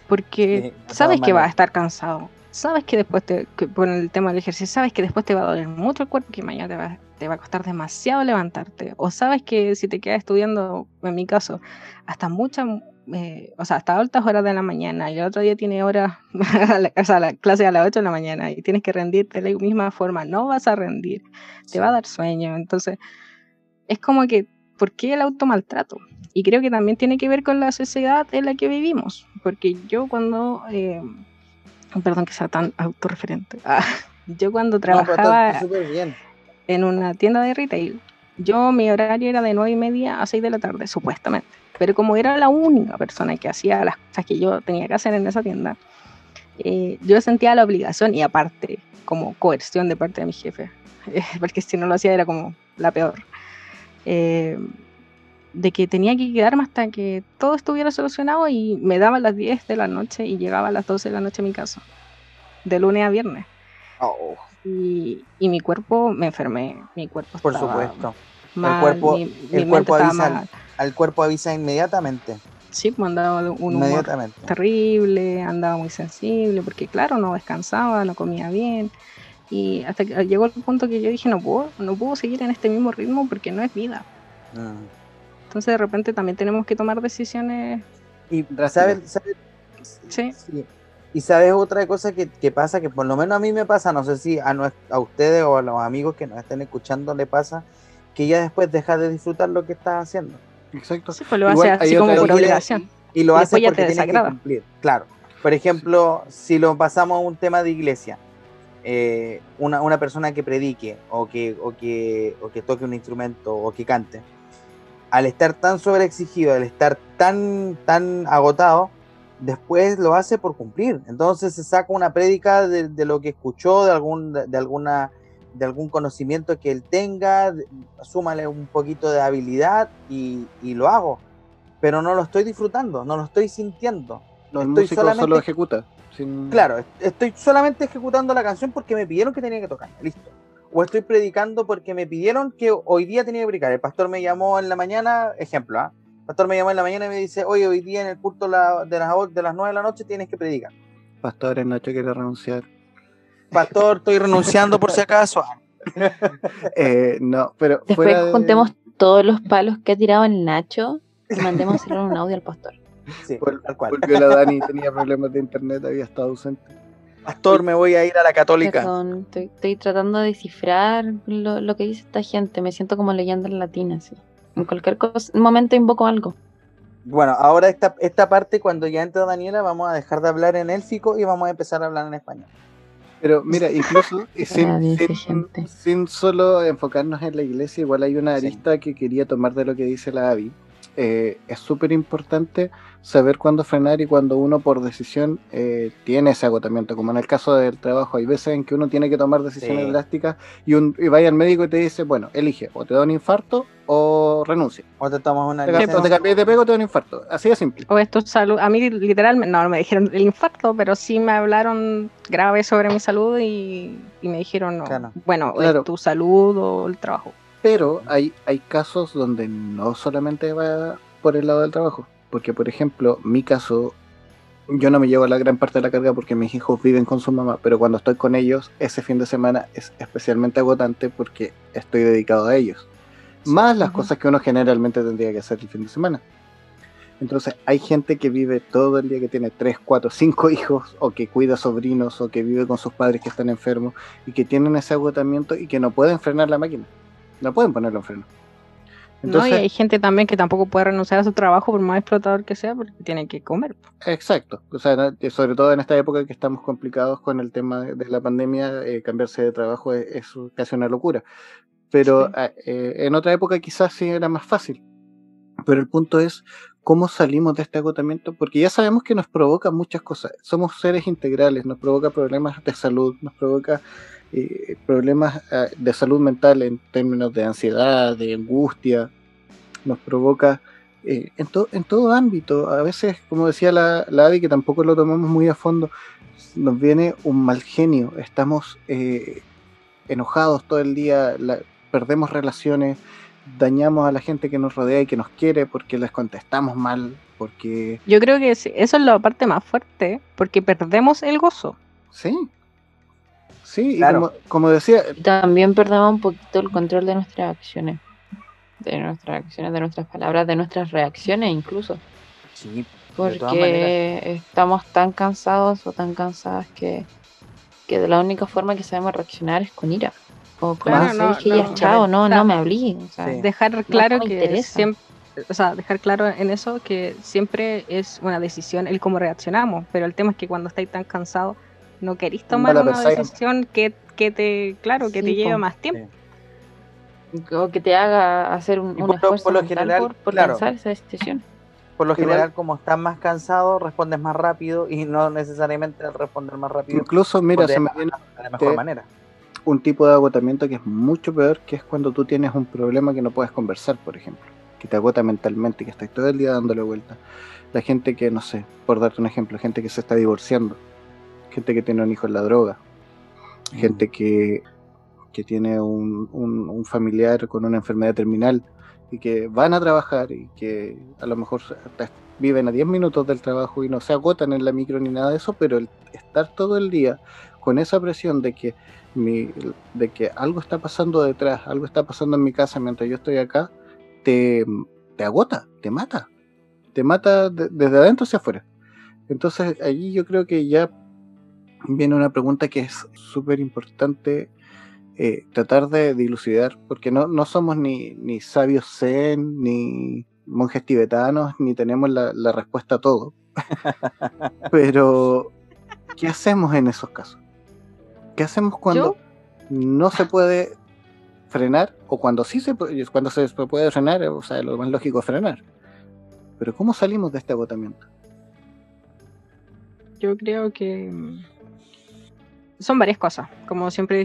porque Sí, sabes que vas a estar cansado, sabes que después te, que por el tema del ejercicio, sabes que después te va a doler mucho el cuerpo, que mañana te va, te va a costar demasiado levantarte, o sabes que si te quedas estudiando, en mi caso, hasta muchas, eh, o sea, hasta altas horas de la mañana y el otro día tiene horas, o sea, la clase a las 8 de la mañana y tienes que rendir de la misma forma, no vas a rendir, te va a dar sueño, entonces es como que, ¿por qué el automaltrato? Y creo que también tiene que ver con la sociedad en la que vivimos, porque yo cuando, eh, perdón que sea tan autorreferente, ah, yo cuando No, está- trabajaba está bien. en una tienda de retail, yo mi horario era de nueve y media a 6 de la tarde, supuestamente. Pero como era la única persona que hacía las cosas que yo tenía que hacer en esa tienda, eh, yo sentía la obligación y aparte como coerción de parte de mi jefe, eh, porque si no lo hacía era como la peor, eh, de que tenía que quedarme hasta que todo estuviera solucionado y me daba las 10 de la noche y llegaba a las 12 de la noche a mi casa, de lunes a viernes. Oh, Y, y mi cuerpo, me enfermé, mi cuerpo por estaba supuesto. mal, cuerpo- mi, el mi cuerpo avisa al- mal. Al cuerpo avisa inmediatamente. Sí, pues andaba de un humor terrible, andaba muy sensible, porque claro, no descansaba, no comía bien. Y hasta que llegó el punto que yo dije, no puedo, no puedo seguir en este mismo ritmo porque no es vida. Mm. Entonces de repente también tenemos que tomar decisiones. Y sabes, sabes- Sí. sí. Y sabes otra cosa que, que pasa, que por lo menos a mí me pasa, no sé si a, a ustedes o a los amigos que nos estén escuchando le pasa, que ya después dejas de disfrutar lo que estás haciendo. Exacto. Sí, pues lo Igual hace así como por obligación. Y lo Y haces porque tienes que cumplir. Claro. Por ejemplo, si lo pasamos a un tema de iglesia, eh, una, una persona que predique o que, o, que, o que toque un instrumento o que cante, al estar tan sobreexigido, al estar tan, tan agotado, después lo hace por cumplir. Entonces se saca una prédica de, de lo que escuchó, de, algún, de, alguna, de algún conocimiento que él tenga, súmale un poquito de habilidad y, y lo hago. Pero no lo estoy disfrutando, no lo estoy sintiendo. El Estoy músico solamente- solo ejecuta. sin- Claro, est- estoy solamente ejecutando la canción porque me pidieron que tenía que tocar, listo. O estoy predicando porque me pidieron que hoy día tenía que predicar. El pastor me llamó en la mañana, ejemplo, ¿ah? Pastor me llamó en la mañana y me dice, oye, hoy día en el culto la- de, las, de las 9 de la noche tienes que predicar. Pastores, Nacho quiere renunciar. Pastor, estoy renunciando por si acaso. Eh, no, pero Después fuera de- juntemos todos los palos que ha tirado el Nacho y mandemos hacerle un audio al pastor. Sí, tal cual. Volvió la Dani, tenía problemas de internet, había estado ausente. Pastor, me voy a ir a la católica. Perdón, estoy, estoy tratando de descifrar lo, lo que dice esta gente. Me siento como leyenda en latín, así. En cualquier cosa, momento invoco algo. Bueno, ahora esta, esta parte, cuando ya entre Daniela, vamos a dejar de hablar en élfico y vamos a empezar a hablar en español. Pero mira, incluso sin, dice sin- sin solo enfocarnos en la iglesia, igual hay una Sí. arista que quería tomar de lo que dice la Avi. Eh, es súper importante saber cuándo frenar y cuando uno por decisión eh, tiene ese agotamiento, como en el caso del trabajo. Hay veces en que uno tiene que tomar decisiones Sí. drásticas y, un, y vaya al médico y te dice, bueno, elige, o te da un infarto o renuncia. O te tomas una Te, te cambias de pego o te da un infarto. Así de simple. O esto salud. A mí literalmente, no, no me dijeron el infarto, pero sí me hablaron grave sobre mi salud y, y me dijeron, no, Claro. bueno, Claro. es tu salud o el trabajo. Pero hay, hay casos donde no solamente va por el lado del trabajo. Porque, por ejemplo, mi caso, yo no me llevo la gran parte de la carga porque mis hijos viven con su mamá, pero cuando estoy con ellos, ese fin de semana es especialmente agotante porque estoy dedicado a ellos. Más las cosas que uno generalmente tendría que hacer el fin de semana. Entonces, hay gente que vive todo el día, que tiene 3, 4, 5 hijos, o que cuida sobrinos, o que vive con sus padres que están enfermos, y que tienen ese agotamiento y que no pueden frenar la máquina. No pueden ponerlo en freno. no, Entonces, y hay gente también que tampoco puede renunciar a su trabajo por más explotador que sea porque tiene que comer. exacto. O sea, no- eh, sobre todo en esta época que estamos complicados con el tema de la pandemia, eh, cambiarse de trabajo es, es casi una locura. Pero Sí. ah, eh, en otra época quizás sí era más fácil. Pero el punto es cómo salimos de este agotamiento, porque ya sabemos que nos provoca muchas cosas. Somos seres integrales, nos provoca problemas de salud, nos provoca eh, problemas ah, de salud mental en términos de ansiedad, de angustia, nos provoca eh, en, to- en todo ámbito. A veces, como decía la, la Adi, que tampoco lo tomamos muy a fondo, nos viene un mal genio. Estamos eh, enojados todo el día, la- perdemos relaciones, dañamos a la gente que nos rodea y que nos quiere porque les contestamos mal, porque... Yo creo que eso es la parte más fuerte, porque perdemos el gozo. Sí. Sí, Claro. y como, como decía, también perdemos un poquito el control de nuestras acciones. De nuestras acciones, de nuestras palabras, de nuestras reacciones incluso. Sí, De todas maneras. Porque estamos tan cansados o tan cansadas que, que de la única forma que sabemos reaccionar es con ira. O con Claro, "Sabes no, que no, ya, chao, no, no me hablé. O sea, Sí. Dejar claro que interesa. siempre, o sea, dejar claro en eso que siempre es una decisión el cómo reaccionamos, pero el tema es que cuando estáis tan cansados no queréis tomar una decisión que, que te, claro, que Sí, te lleve más tiempo. o que te haga hacer un, un por esfuerzo por lo mental general, por, por claro. pensar esa decisión. Por lo Igual- general, como estás más cansado, respondes más rápido y no necesariamente al responder más rápido incluso, mira, se me viene de la mejor te- manera. un tipo de agotamiento que es mucho peor, que es cuando tú tienes un problema que no puedes conversar, por ejemplo, que te agota mentalmente, que estás todo el día dándole vuelta. La gente que, no sé, por darte un ejemplo, gente que se está divorciando, gente que tiene un hijo en la droga, gente que, que tiene un, un- un familiar con una enfermedad terminal y que van a trabajar y que a lo mejor viven a 10 minutos del trabajo y no se agotan en la micro ni nada de eso, pero el estar todo el día con esa presión de que mi- de que algo está pasando detrás, algo está pasando en mi casa mientras yo estoy acá, te, te agota, te mata, te mata de- desde adentro hacia afuera. Entonces allí yo creo que ya viene una pregunta que es súper importante eh, tratar de dilucidar, porque no, no somos ni, ni sabios zen, ni monjes tibetanos, ni tenemos la, la respuesta a todo. Pero, ¿qué hacemos en esos casos? ¿Qué hacemos cuando no se puede frenar o cuando sí se puede, cuando se puede frenar, o sea, lo más lógico es frenar? Pero ¿cómo salimos de este agotamiento? Yo creo que son varias cosas, como siempre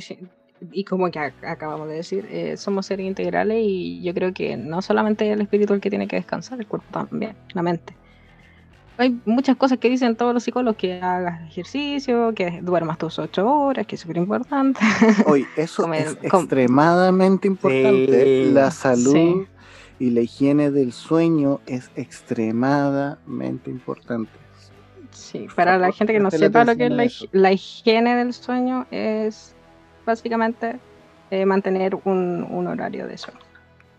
y como que ac- acabamos de decir, eh, somos seres integrales y yo creo que no solamente el espíritu el que tiene que descansar, el cuerpo también, la mente. Hay muchas cosas que dicen todos los psicólogos, que hagas ejercicio, que duermas tus ocho horas, que es súper importante. Hoy, eso Comer- es com- extremadamente importante. Sí. La salud Sí. y la higiene del sueño es extremadamente importante. Sí, para la gente que no sepa lo que es la, la higiene del sueño, es básicamente eh, mantener un, un horario de sueño.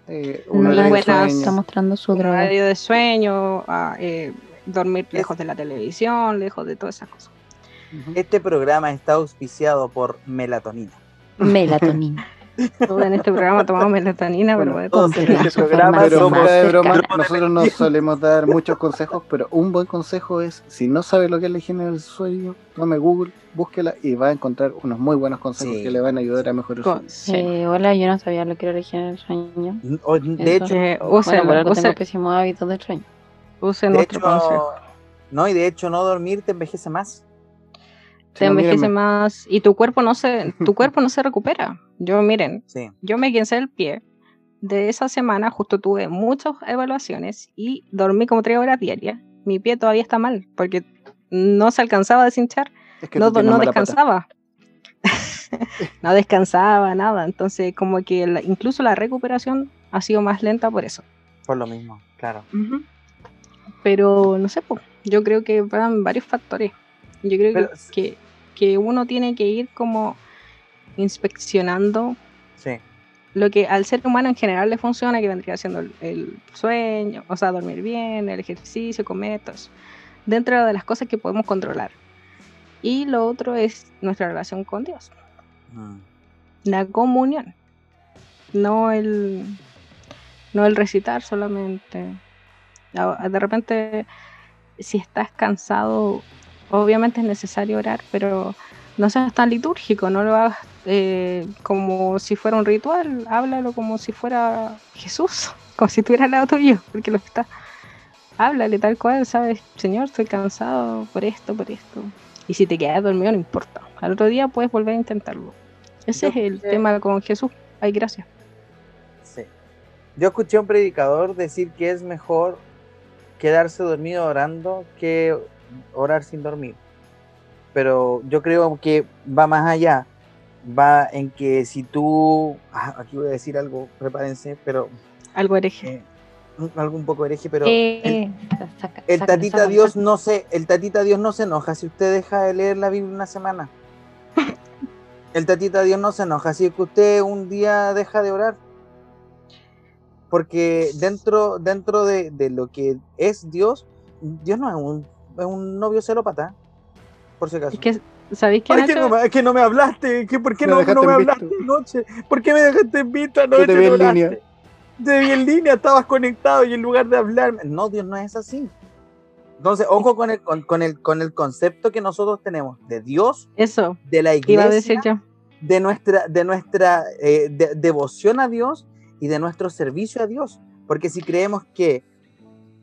Eh, No una la de sueño. está mostrando su un horario de sueño, a, eh, dormir lejos de la televisión, lejos de todas esas cosas. Este programa está auspiciado por melatonina. Melatonina. Todos en este programa tomamos melatonina, Bueno, pero todos en este programa somos de broma, nosotros no solemos dar muchos consejos, pero un buen consejo es, si no sabe lo que es la higiene del sueño, tome Google, búsquela y va a encontrar unos muy buenos consejos Sí. que le van a ayudar a mejorar su vida. sí. Eh, hola, yo no sabía lo que era la higiene del sueño. O- De Eso. hecho, Eh, Bueno, usen, por algo usen- tengo pésimos hábitos del sueño. usen de nuestro hecho, consejo. no, y de hecho no dormir te envejece más. Te no, envejece mírenme. más y tu cuerpo no se, tu cuerpo no se recupera. Yo, miren, Sí. yo me quince el pie. De esa semana justo tuve muchas evaluaciones y dormí como tres horas diarias. Mi pie todavía está mal porque no se alcanzaba a deshinchar, Es que no, no descansaba. no descansaba, nada. Entonces, como que la- incluso la recuperación ha sido más lenta por eso. Por lo mismo, claro. Ujú. Pero no sé, po, yo creo que van varios factores. Yo creo que- Pero- que, que uno tiene que ir como inspeccionando Sí. lo que al ser humano en general le funciona, que vendría siendo el, el sueño, o sea, dormir bien, el ejercicio, comer, todo eso, dentro de las cosas que podemos controlar. Y lo otro es nuestra relación con Dios, Mm. la comunión, no el, no el recitar solamente. A- De repente, si estás cansado, obviamente es necesario orar, pero no seas tan litúrgico, no lo hagas eh, como si fuera un ritual, háblalo como si fuera Jesús, como si estuviera al lado tuyo, porque lo está. Háblale tal cual, sabes, Señor, estoy cansado por esto, por esto. Y si te quedas dormido, no importa. Al otro día puedes volver a intentarlo. Ese Yo es el escuché- tema con Jesús. Ay, gracias. Sí. Yo escuché a un predicador decir que es mejor quedarse dormido orando que orar sin dormir. Pero yo creo que va más allá. Va en que si tú. ah, aquí voy a decir algo, prepárense, pero. Algo hereje. eh, un- algo un poco hereje, pero. Eh, el, saca- el saca- tatita saca- Dios no se. El tatita Dios no se enoja si usted deja de leer la Biblia una semana. El tatita Dios no se enoja si es que usted un día deja de orar. Porque dentro, dentro de, de lo que es Dios, Dios no es un, es un novio celópata. Por si acaso. Es que, ¿sabéis qué, Ay, que no, es que no me hablaste. que ¿Por qué Me no, me hablaste visto. anoche? ¿Por qué me dejaste en visto anoche? Yo te vi en hablaste. línea. Te vi en línea, estabas conectado y en lugar de hablarme. No, Dios no es así. Entonces, ojo con el, con, con el, con el concepto que nosotros tenemos de Dios, Eso, de la iba a iglesia, decir yo. de nuestra, de nuestra eh, de- devoción a Dios y de nuestro servicio a Dios. Porque si creemos que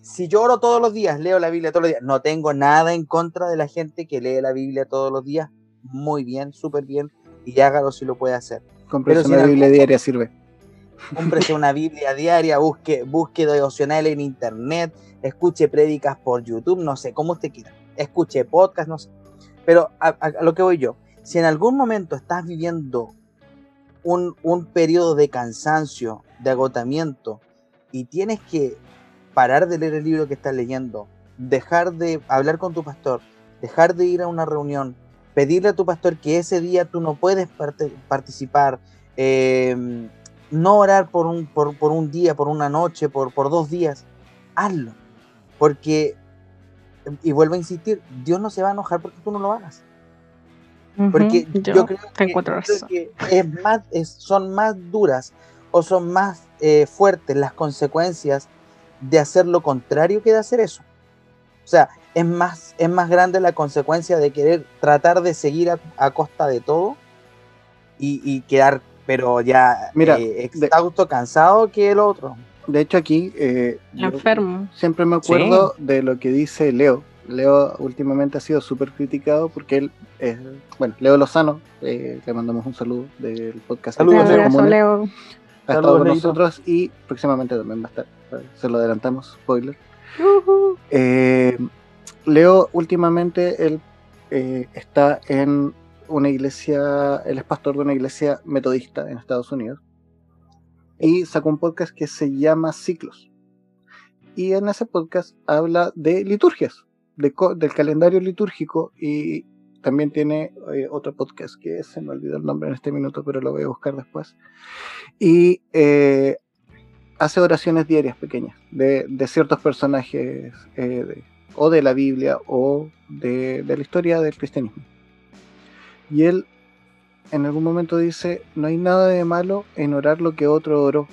si yo oro todos los días, leo la Biblia todos los días, no tengo nada en contra de la gente que lee la Biblia todos los días, muy bien, súper bien, y hágalo si lo puede hacer. Si una Biblia diaria, sirve. Cómprese una Biblia diaria, busque, busque devocional en internet, escuche prédicas por YouTube, no sé, como usted quiera. Escuche podcast, no sé. Pero a, a- a lo que voy yo, si en algún momento estás viviendo un, un periodo de cansancio, de agotamiento, y tienes que parar de leer el libro que estás leyendo, dejar de hablar con tu pastor, dejar de ir a una reunión, pedirle a tu pastor que ese día tú no puedes parte- participar, eh, no orar por un, por, por un día, por una noche, por, por dos días, hazlo. Porque, y vuelvo a insistir, Dios no se va a enojar porque tú no lo hagas. Porque yo, creo, que, encuentro yo creo razón. que es más, es- son más duras o son más eh, fuertes las consecuencias de hacer lo contrario que de hacer eso. O sea, es más, es más grande la consecuencia de querer tratar de seguir a, a costa de todo y, y quedar, pero ya Mira, eh, de- exhausto, cansado que el otro. De hecho, aquí eh, Enfermo. siempre me acuerdo de lo que dice Leo. Leo últimamente ha sido súper criticado porque él es, bueno, Leo Lozano, eh, le mandamos un saludo del podcast. Saludos, Un Ciencias abrazo, Comunes. Leo. Ha estado Saludos, con Leito. nosotros y próximamente también va a estar. Se lo adelantamos, spoiler. Eh, Leo, últimamente, él eh, está en una iglesia, él es pastor de una iglesia metodista en Estados Unidos. Y sacó un podcast que se llama Ciclos. Y en ese podcast habla de liturgias, de del calendario litúrgico. Y también tiene eh, otro podcast que se me olvidó el nombre en este minuto, pero lo voy a buscar después. Y eh, hace oraciones diarias pequeñas de, de ciertos personajes eh, de- o de la Biblia o de, de la historia del cristianismo. Y él en algún momento dice, no hay nada de malo en orar lo que otro oró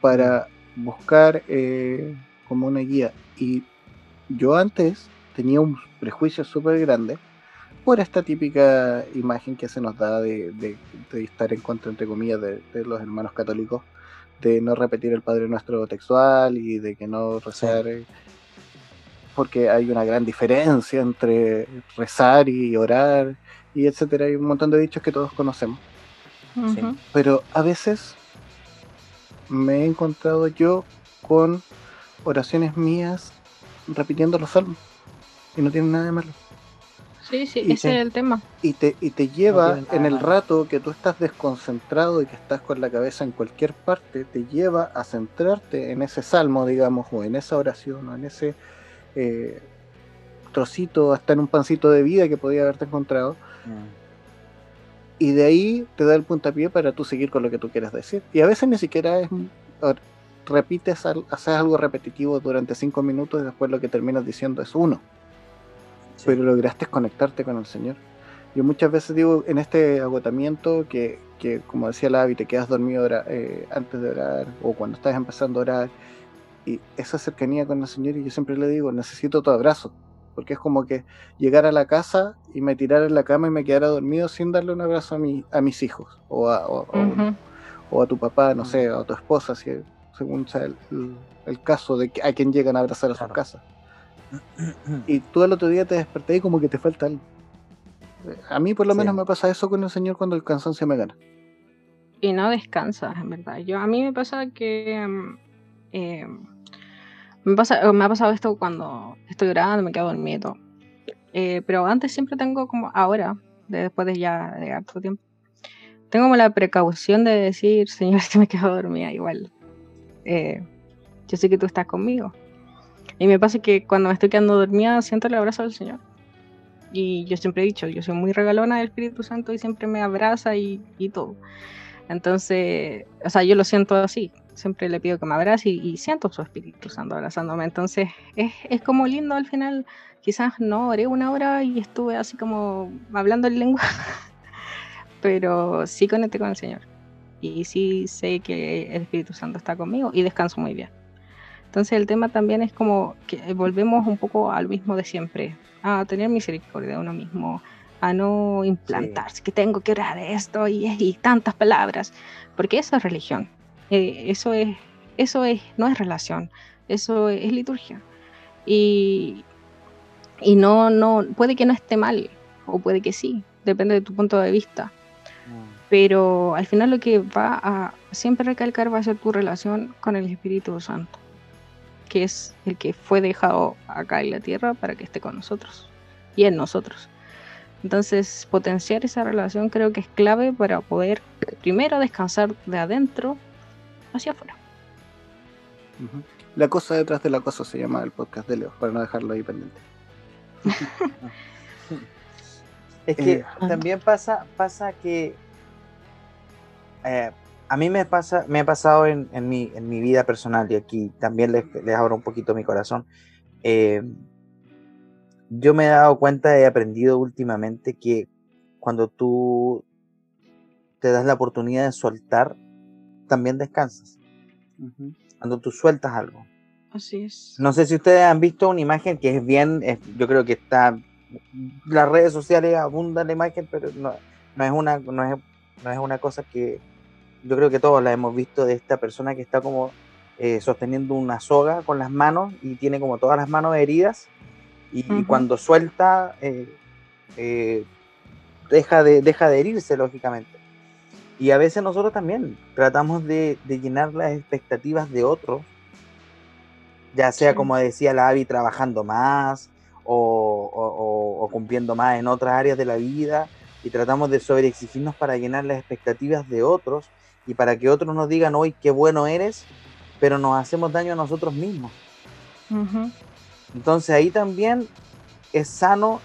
para buscar eh, como una guía. Y yo antes tenía un prejuicio súper grande por esta típica imagen que se nos da de, de- de estar en contra, entre comillas, de, de los hermanos católicos de no repetir el Padre Nuestro textual y de que no rezar, porque hay una gran diferencia entre rezar y orar y etcétera. Hay un montón de dichos que todos conocemos, pero a veces me he encontrado yo con oraciones mías repitiendo los salmos y no tiene nada de malo. Sí, sí, Y ese es el tema. y te, y te lleva en el rato que tú estás desconcentrado y que estás con la cabeza en cualquier parte, te lleva a centrarte en ese salmo, digamos, o en esa oración, o en ese eh, trocito, hasta en un pancito de vida que podía haberte encontrado, y de ahí te da el puntapié para tú seguir con lo que tú quieres decir. Y a veces ni siquiera es repites, al- haces algo repetitivo durante cinco minutos y después lo que terminas diciendo es uno Sí. pero lograste conectarte con el Señor. Yo muchas veces digo en este agotamiento que, que como decía Lavi, te quedas dormido eh, antes de orar o cuando estás empezando a orar y esa cercanía con el Señor y yo siempre le digo, necesito tu abrazo, porque es como que llegar a la casa y me tirar en la cama y me quedara dormido sin darle un abrazo a, mi, a mis hijos o a, o- o- Ujú. o a tu papá, no sé, o a tu esposa, si, según sea el, el- el caso de que a quien llegan a abrazar a sus Claro. casas. Y tú al otro día te desperté y como que te falta algo. A mí por lo Sí. menos me pasa eso con el Señor cuando el cansancio me gana. Y no descansas, en verdad. Yo, a mí me pasa que mm, eh, Me, pasa, me ha pasado esto cuando estoy grabando, me quedo dormido. Eh, pero antes siempre tengo como, ahora, de- después de ya de harto tiempo, tengo como la precaución de decir, Señor, si me quedo dormida igual. eh, yo sé que tú estás conmigo. Y me pasa que cuando me estoy quedando dormida siento el abrazo del Señor. Y yo siempre he dicho, yo soy muy regalona del Espíritu Santo y siempre me abraza y, y todo. Entonces, o sea, yo lo siento así. Siempre le pido que me abrace y, siento su Espíritu Santo abrazándome. Entonces, es, es como lindo al final. Quizás no oré una hora y estuve así como hablando en lengua, pero sí conecté con el Señor. Y sí sé que el Espíritu Santo está conmigo y descanso muy bien. Entonces el tema también es como que volvemos un poco al mismo de siempre, a tener misericordia de uno mismo, a no implantarse, que tengo que orar esto y, y tantas palabras, porque eso es religión, eh, eso es, eso es, no es relación, eso es, liturgia. Y, y no, no, puede que no esté mal, o puede que sí, depende de tu punto de vista. Pero al final lo que va a siempre recalcar va a ser tu relación con el Espíritu Santo, que es el que fue dejado acá en la tierra para que esté con nosotros y en nosotros. Entonces, potenciar esa relación creo que es clave para poder primero descansar de adentro hacia afuera. La cosa detrás de la cosa se llama el podcast de Leo, para no dejarlo ahí pendiente. Es que Eh, también pasa, pasa que eh, a mí me pasa, me ha pasado en, en mi, en mi vida personal y aquí también les, les abro un poquito mi corazón. eh, yo me he dado cuenta, he aprendido últimamente que cuando tú te das la oportunidad de soltar, también descansas. Ujú. Cuando tú sueltas algo. Así es. No sé si ustedes han visto una imagen que es bien, es- yo creo que está, las redes sociales abundan la imagen, pero no, no es una, no es, no es una cosa que yo creo que todos la hemos visto de esta persona que está como eh, sosteniendo una soga con las manos y tiene como todas las manos heridas y, cuando suelta eh, eh, deja, de, deja de herirse lógicamente. Y a veces nosotros también tratamos de, de llenar las expectativas de otros ya sea Sí. como decía la Avi, trabajando más o- o cumpliendo más en otras áreas de la vida y tratamos de sobreexigirnos para llenar las expectativas de otros y para que otros nos digan hoy qué bueno eres, pero nos hacemos daño a nosotros mismos. Entonces ahí también es sano,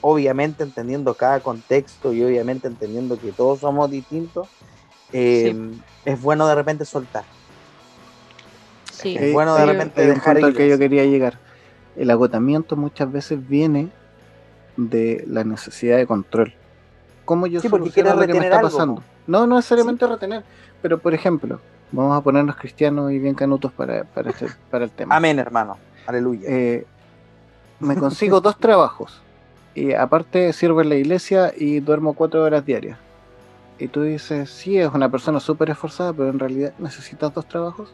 obviamente entendiendo cada contexto y obviamente entendiendo que todos somos distintos, eh, es bueno de repente soltar. Sí. Es bueno de repente hay un dejar punto al que yo quería llegar. El agotamiento muchas veces viene de la necesidad de control. ¿Cómo yo Sí, porque soluciono quieres lo que me retener está algo, pasando? No, no necesariamente retener, pero por ejemplo, vamos a ponernos cristianos y bien canutos para, para, este- para el tema. Amén, hermano. Aleluya. Eh, me consigo dos trabajos y aparte sirvo en la iglesia y duermo cuatro horas diarias. Y tú dices, sí, es una persona súper esforzada, pero en realidad necesitas dos trabajos.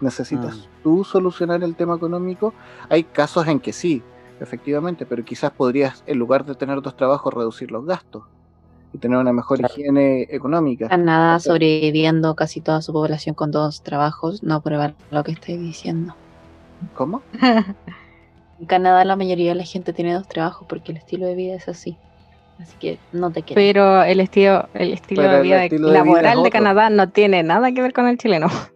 Necesitas Mm. tú solucionar el tema económico. Hay casos en que sí, efectivamente, pero quizás podrías, en lugar de tener dos trabajos, reducir los gastos y tener una mejor Claro. higiene económica. Canadá sobreviviendo casi toda su población con dos trabajos, no prueba lo que estoy diciendo. ¿Cómo? En Canadá la mayoría de la gente tiene dos trabajos porque el estilo de vida es así. Así que no te quedes. Pero el estilo, el estilo Pero de el vida de- estilo de vida laboral de. Canadá no tiene nada que ver con el chileno.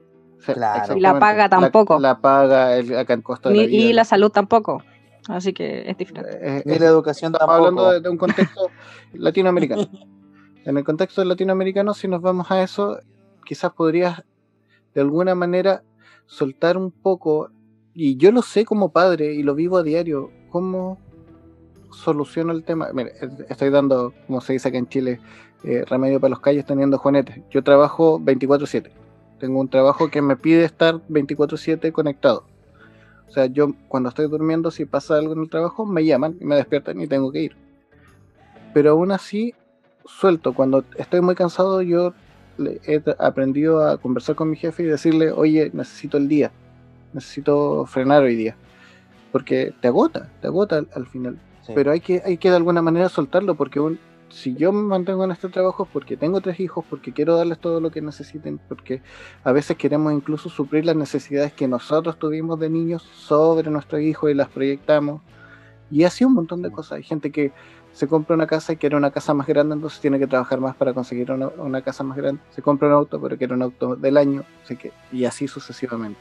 Claro. Y la paga tampoco. La, paga, el, acá en Costa de Ni- la Vida, y la salud tampoco. Así que es diferente. Eh, Ni es- la educación estamos tampoco. hablando de, de un contexto latinoamericano. En el contexto latinoamericano, si nos vamos a eso, quizás podrías de alguna manera soltar un poco, y yo lo sé como padre y lo vivo a diario, cómo soluciono el tema. Mira, es- estoy dando, como se dice acá en Chile, eh, remedio para los calles teniendo juanetes. Yo trabajo 24/7. Tengo un trabajo que me pide estar 24/7 conectado. O sea, yo cuando estoy durmiendo, si pasa algo en el trabajo, me llaman y me despiertan y tengo que ir. Pero aún así, suelto. Cuando estoy muy cansado, yo he aprendido a conversar con mi jefe y decirle, oye, necesito el día. Necesito frenar hoy día. Porque te agota, te agota al, al final. Sí. Pero hay que, hay que de alguna manera soltarlo porque un- si yo me mantengo en este trabajo es porque tengo tres hijos, porque quiero darles todo lo que necesiten, porque a veces queremos incluso suplir las necesidades que nosotros tuvimos de niños sobre nuestros hijos y las proyectamos. Y así un montón de cosas. Hay gente que se compra una casa y quiere una casa más grande, entonces tiene que trabajar más para conseguir una, una casa más grande. Se compra un auto, pero quiere un auto del año, así que, y así sucesivamente.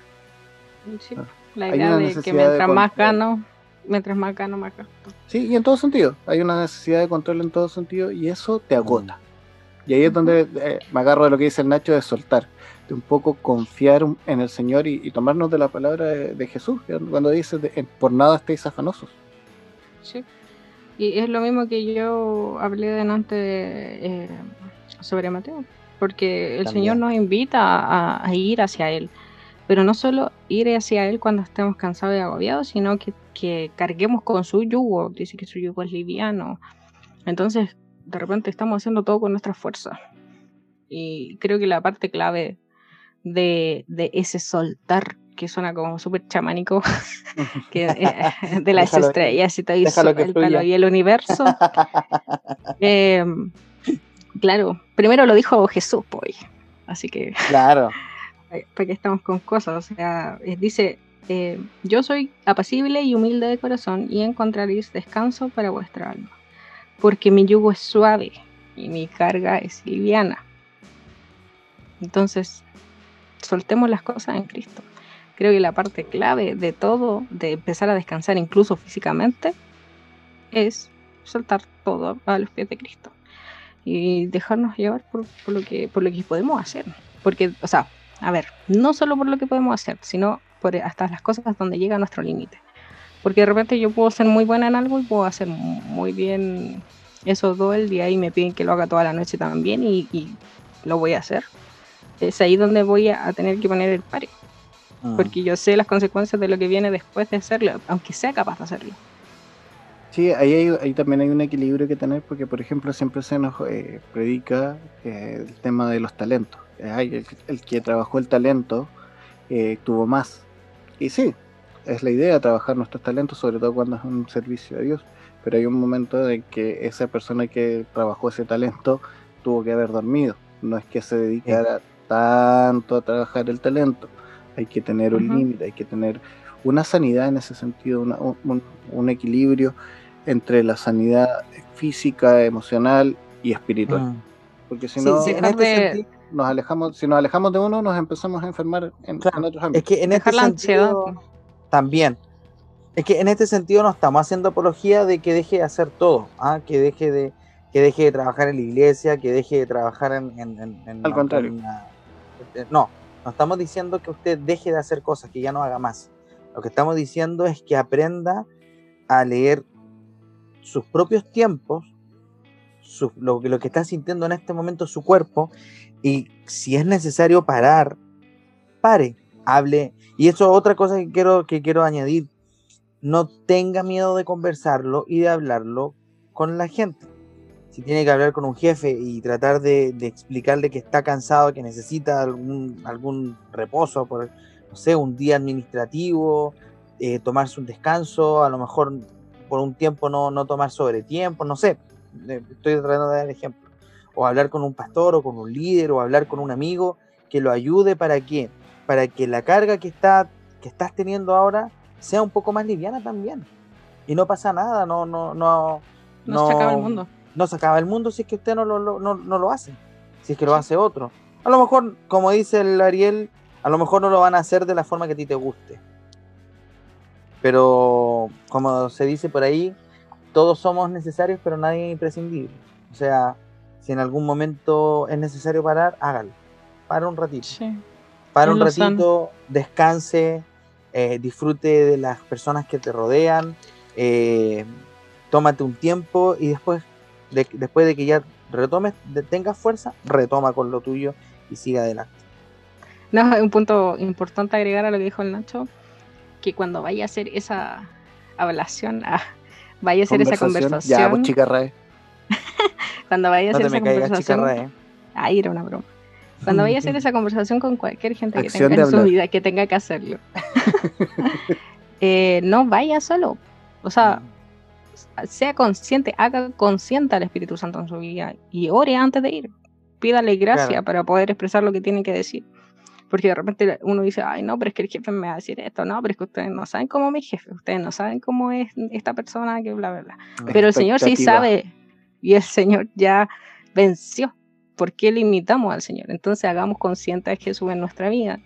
Sí. La idea de que necesidad de mientras más gano, mientras más gano, más gasto. Sí, y en todo sentido. Hay una necesidad de control en todo sentido y eso te agota. Y ahí es donde eh, me agarro de lo que dice el Nacho de soltar, de un poco confiar en el Señor y, y tomarnos de la palabra de, de Jesús, cuando dice, de- en- por nada estéis afanosos. Sí. Y es lo mismo que yo hablé delante eh, sobre Mateo, porque el También. Señor nos invita a, a ir hacia Él, pero no solo ir hacia Él cuando estemos cansados y agobiados, sino que, que carguemos con su yugo, dice que su yugo es liviano. Entonces, de repente estamos haciendo todo con nuestra fuerza. Y creo que la parte clave de, de ese soltar, que suena como súper chamánico, que, eh, de las Déjalo- estrellas y todo, y y el universo. Eh, claro, primero lo dijo Jesús, pues. Así que, Claro. ¿Para qué estamos con cosas? O sea, eh, dice: eh, Yo soy apacible y humilde de corazón, y encontraréis descanso para vuestra alma. Porque mi yugo es suave y mi carga es liviana. Entonces, soltemos las cosas en Cristo. Creo que la parte clave de todo, de empezar a descansar incluso físicamente, es soltar todo a los pies de Cristo y dejarnos llevar por, por lo que por lo que podemos hacer porque o sea a ver no solo por lo que podemos hacer sino por hasta las cosas donde llega nuestro límite porque de repente yo puedo ser muy buena en algo y puedo hacer mu- muy bien eso todo el día y me piden que lo haga toda la noche también y, y lo voy a hacer es ahí donde voy a, a tener que poner el pare Mm. porque yo sé las consecuencias de lo que viene después de hacerlo aunque sea capaz de hacerlo Sí, ahí, hay- ahí también hay un equilibrio que tener porque, por ejemplo, siempre se nos eh, predica eh, el tema de los talentos. Ay, el, el que trabajó el talento eh, tuvo más. Y sí, es la idea trabajar nuestros talentos, sobre todo cuando es un servicio a Dios. Pero hay un momento en que esa persona que trabajó ese talento tuvo que haber dormido. No es que se dedicara tanto a trabajar el talento. Hay que tener un límite, hay que tener una sanidad en ese sentido, una- un, equilibrio entre la sanidad física, emocional y espiritual. Mm. Porque si no, sí, en dejar este de- sentido- nos alejamos, si nos alejamos de uno, nos empezamos a enfermar en, Claro, en otros Es ámbitos. que en dejar este la sentido también. Es que en este sentido no estamos haciendo apología de que deje de hacer todo, ¿ah? que deje de que deje de trabajar en la iglesia, que deje de trabajar en, en- en- en Al contrario. eh, no, no estamos diciendo que usted deje de hacer cosas, que ya no haga más. Lo que estamos diciendo es que aprenda a leer sus propios tiempos, su- lo, que- lo que está sintiendo en este momento su cuerpo, y si es necesario parar, pare, hable. Y eso es otra cosa que quiero, que quiero añadir. No tenga miedo de conversarlo y de hablarlo con la gente. Si tiene que hablar con un jefe y tratar de, de explicarle que está cansado, que necesita algún, algún reposo, por, no sé, un día administrativo, eh, tomarse un descanso, a lo mejor por un tiempo no, no tomar sobre tiempo, no sé. eh, Estoy tratando de dar ejemplo. O hablar con un pastor o con un líder o hablar con un amigo que lo ayude para que, para que la carga que, está, que estás teniendo ahora sea un poco más liviana también. Y no pasa nada, no, no, no, no, se acaba el mundo no se acaba el mundo si es que usted no lo, lo- no, no lo hace, si es que lo hace otro. A lo mejor, como dice el Ariel, a lo mejor no lo van a hacer de la forma que a ti te guste. Pero, como se dice por ahí, todos somos necesarios, pero nadie es imprescindible. O sea, si en algún momento es necesario parar, hágalo. Para un ratito. sí. Para un ratito, descanse, eh, disfrute de las personas que te rodean, eh, tómate un tiempo y después de, después de que ya retomes, de- tengas fuerza, retoma con lo tuyo y siga adelante. No, un punto importante agregar a lo que dijo el Nacho, que cuando vaya a hacer esa ablación, ah, vaya a hacer esa conversación, Ya, pues chica Rae. cuando vaya a No hacer te esa caigas, conversación, ahí era una broma. Cuando vaya a hacer esa conversación con cualquier gente que Acción tenga en su vida, que tenga que hacerlo, eh, no vaya solo. O sea, sea consciente, haga consciente al Espíritu Santo en su vida y ore antes de ir. Pídale gracia Claro. para poder expresar lo que tiene que decir. Porque de repente uno dice, ay, no, pero es que el jefe me va a decir esto, no, pero es que ustedes no saben cómo es mi jefe, ustedes no saben cómo es esta persona que bla, bla, bla. Pero el Señor sí sabe y el Señor ya venció. ¿Por qué limitamos al Señor? Entonces hagamos consciente a Jesús en nuestra vida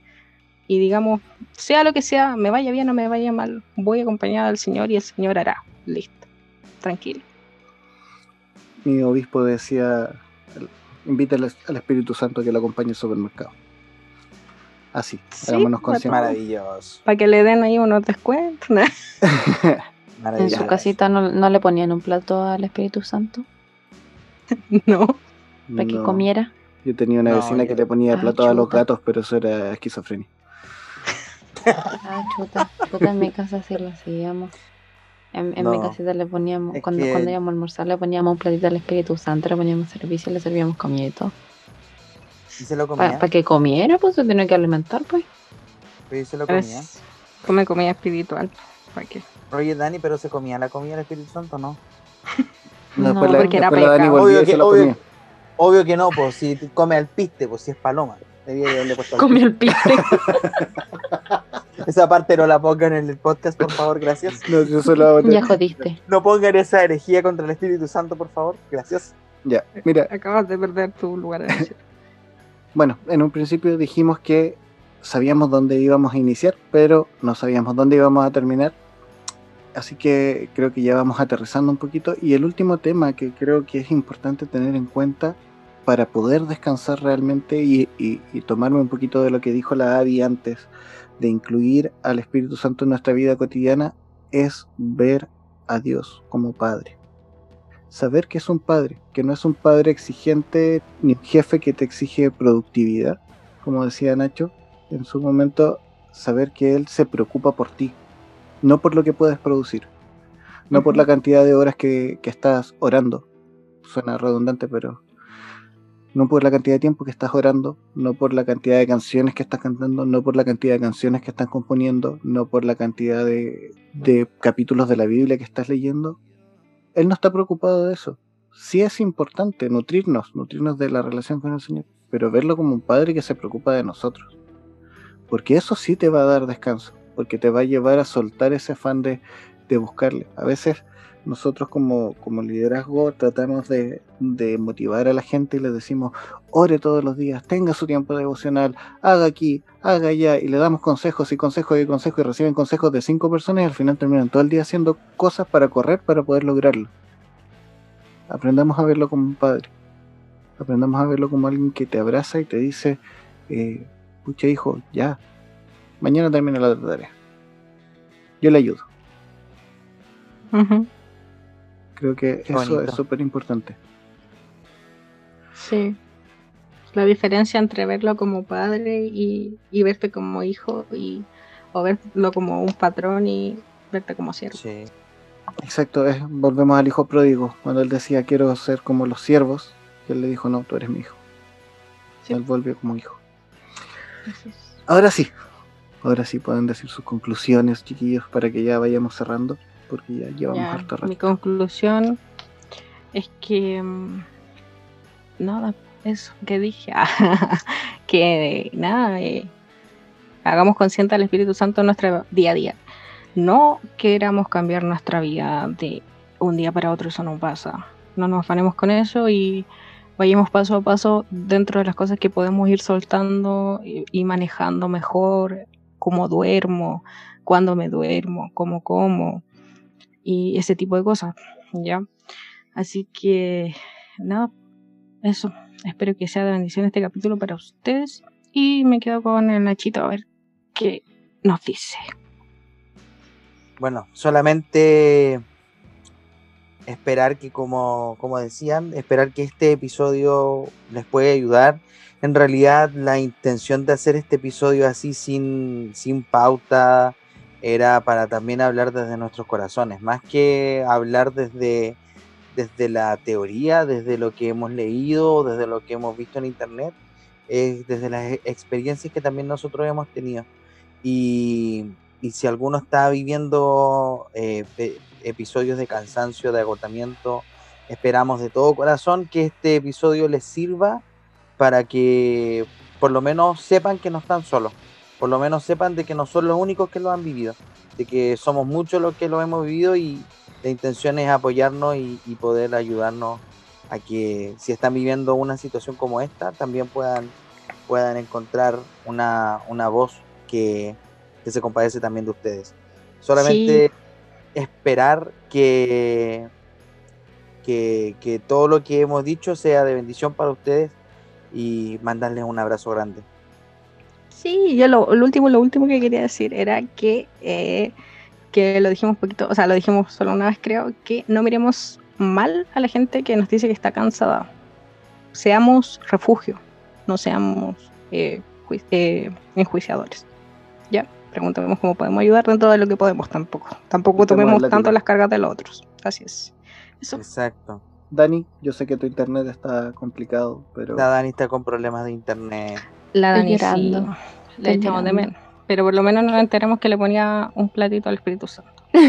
y digamos, sea lo que sea, me vaya bien o me vaya mal, voy a acompañar al Señor y el Señor hará. Listo. Tranquilo. Mi obispo decía, invita al, al Espíritu Santo a que lo acompañe al supermercado. Así, Sí, hagámonos conscientes. Maravilloso. Para que le den ahí unos descuentos. ¿no? En su casita no, no le ponían un plato al Espíritu Santo no. para que No, comiera. Yo tenía una No, vecina que le ponía Ah, plato a los gatos, pero eso era esquizofrenia. Ah, chuta. Chuta en mi casa sí lo hacíamos. En, en mi No. casita le poníamos, Es cuando, que- cuando íbamos a almorzar, le poníamos un platito al Espíritu Santo, le poníamos servicio, le servíamos comida y todo. ¿Y se lo Para comía? que comiera, pues se tiene que alimentar, pues. ¿Y se lo comía? Es- come comida espiritual. ¿Para qué? Oye, Dani, pero se comía la comida del Espíritu Santo, ¿no? No, la, porque era Obvio que- obvio-. Obvio que no, pues si come al piste, pues si es paloma. Debía haberle puesto al Comió el piste. piste. Esa parte no la pongan en el podcast, por favor, gracias. No, yo solo hago- ya jodiste. No pongan esa herejía contra el Espíritu Santo, por favor, gracias. Ya, mira, Acabas de perder tu lugar bueno, en un principio dijimos que sabíamos dónde íbamos a iniciar, pero no sabíamos dónde íbamos a terminar. Así que creo que ya vamos aterrizando un poquito. Y el último tema que creo que es importante tener en cuenta para poder descansar realmente y, tomarme un poquito de lo que dijo la Adi antes de incluir al Espíritu Santo en nuestra vida cotidiana es ver a Dios como Padre. Saber que es un padre, que no es un padre exigente ni un jefe que te exige productividad, como decía Nacho en su momento, saber que Él se preocupa por ti, no por lo que puedes producir, no por la cantidad de horas que, que estás orando, suena redundante, pero no por la cantidad de tiempo que estás orando, no por la cantidad de canciones que estás cantando, no por la cantidad de canciones que estás componiendo, no por la cantidad de, de capítulos de la Biblia que estás leyendo. Él no está preocupado de eso. Sí es importante nutrirnos, nutrirnos de la relación con el Señor, pero verlo como un padre que se preocupa de nosotros. Porque eso sí te va a dar descanso, porque te va a llevar a soltar ese afán de, de buscarle. A veces nosotros como, como liderazgo tratamos de, de motivar a la gente y les decimos, ore todos los días, tenga su tiempo devocional, haga aquí, haga allá, y le damos consejos y consejos y consejos y reciben consejos de cinco personas y al final terminan todo el día haciendo cosas para correr para poder lograrlo. Aprendamos a verlo como un padre. Aprendamos a verlo como alguien que te abraza y te dice, eh, pucha hijo, ya, mañana termina la otra tarea. Yo le ayudo. Creo que Qué eso bonito. es súper importante. Sí. La diferencia entre verlo como padre y, y verte como hijo y o verlo como un patrón y verte como siervo. Sí. Exacto, es, volvemos al hijo pródigo, cuando él decía quiero ser como los siervos, y él le dijo no, tú eres mi hijo. Sí. Él volvió como hijo. Ahora sí, ahora sí pueden decir sus conclusiones, chiquillos, para que ya vayamos cerrando, porque ya llevamos Ya, harto rato. mi conclusión es que mm, nada, eso que dije, que nada, eh, hagamos consciente al Espíritu Santo en nuestro día a día. No queramos cambiar nuestra vida de un día para otro, eso no pasa. No nos afanemos con eso y vayamos paso a paso dentro de las cosas que podemos ir soltando y, y manejando mejor, cómo duermo, cuándo me duermo, cómo como y ese tipo de cosas, ¿ya? Así que, nada, eso. Espero que sea de bendición este capítulo para ustedes. Y me quedo con el Nachito a ver qué nos dice. Bueno, solamente esperar que, como, como decían, esperar que este episodio les pueda ayudar. En realidad, la intención de hacer este episodio así sin, sin pauta era para también hablar desde nuestros corazones, más que hablar desde, desde la teoría, desde lo que hemos leído, desde lo que hemos visto en internet, es desde las e- experiencias que también nosotros hemos tenido. Y, y si alguno está viviendo eh, episodios de cansancio, de agotamiento, esperamos de todo corazón que este episodio les sirva para que por lo menos sepan que no están solos, por lo menos sepan de que no son los únicos que lo han vivido, de que somos muchos los que lo hemos vivido y la intención es apoyarnos y, y poder ayudarnos a que si están viviendo una situación como esta, también puedan, puedan encontrar una, una voz que, que se compadece también de ustedes. Solamente esperar que, que, que todo lo que hemos dicho sea de bendición para ustedes y mandarles un abrazo grande. Sí, yo lo, lo último, lo último que quería decir era que, eh, que lo dijimos poquito, o sea, lo dijimos solo una vez creo, que no miremos mal a la gente que nos dice que está cansada. Seamos refugio, no seamos eh, eh, enjuiciadores. Ya, preguntemos cómo podemos ayudar dentro de lo que podemos tampoco. Tampoco tomemos tanto las cargas de los otros. Así es. Eso. Exacto. Dani, yo sé que tu internet está complicado, pero La Dani está con problemas de internet. La Dani sí, le echamos de menos. Pero por lo menos nos enteramos que le ponía un platito al Espíritu Santo.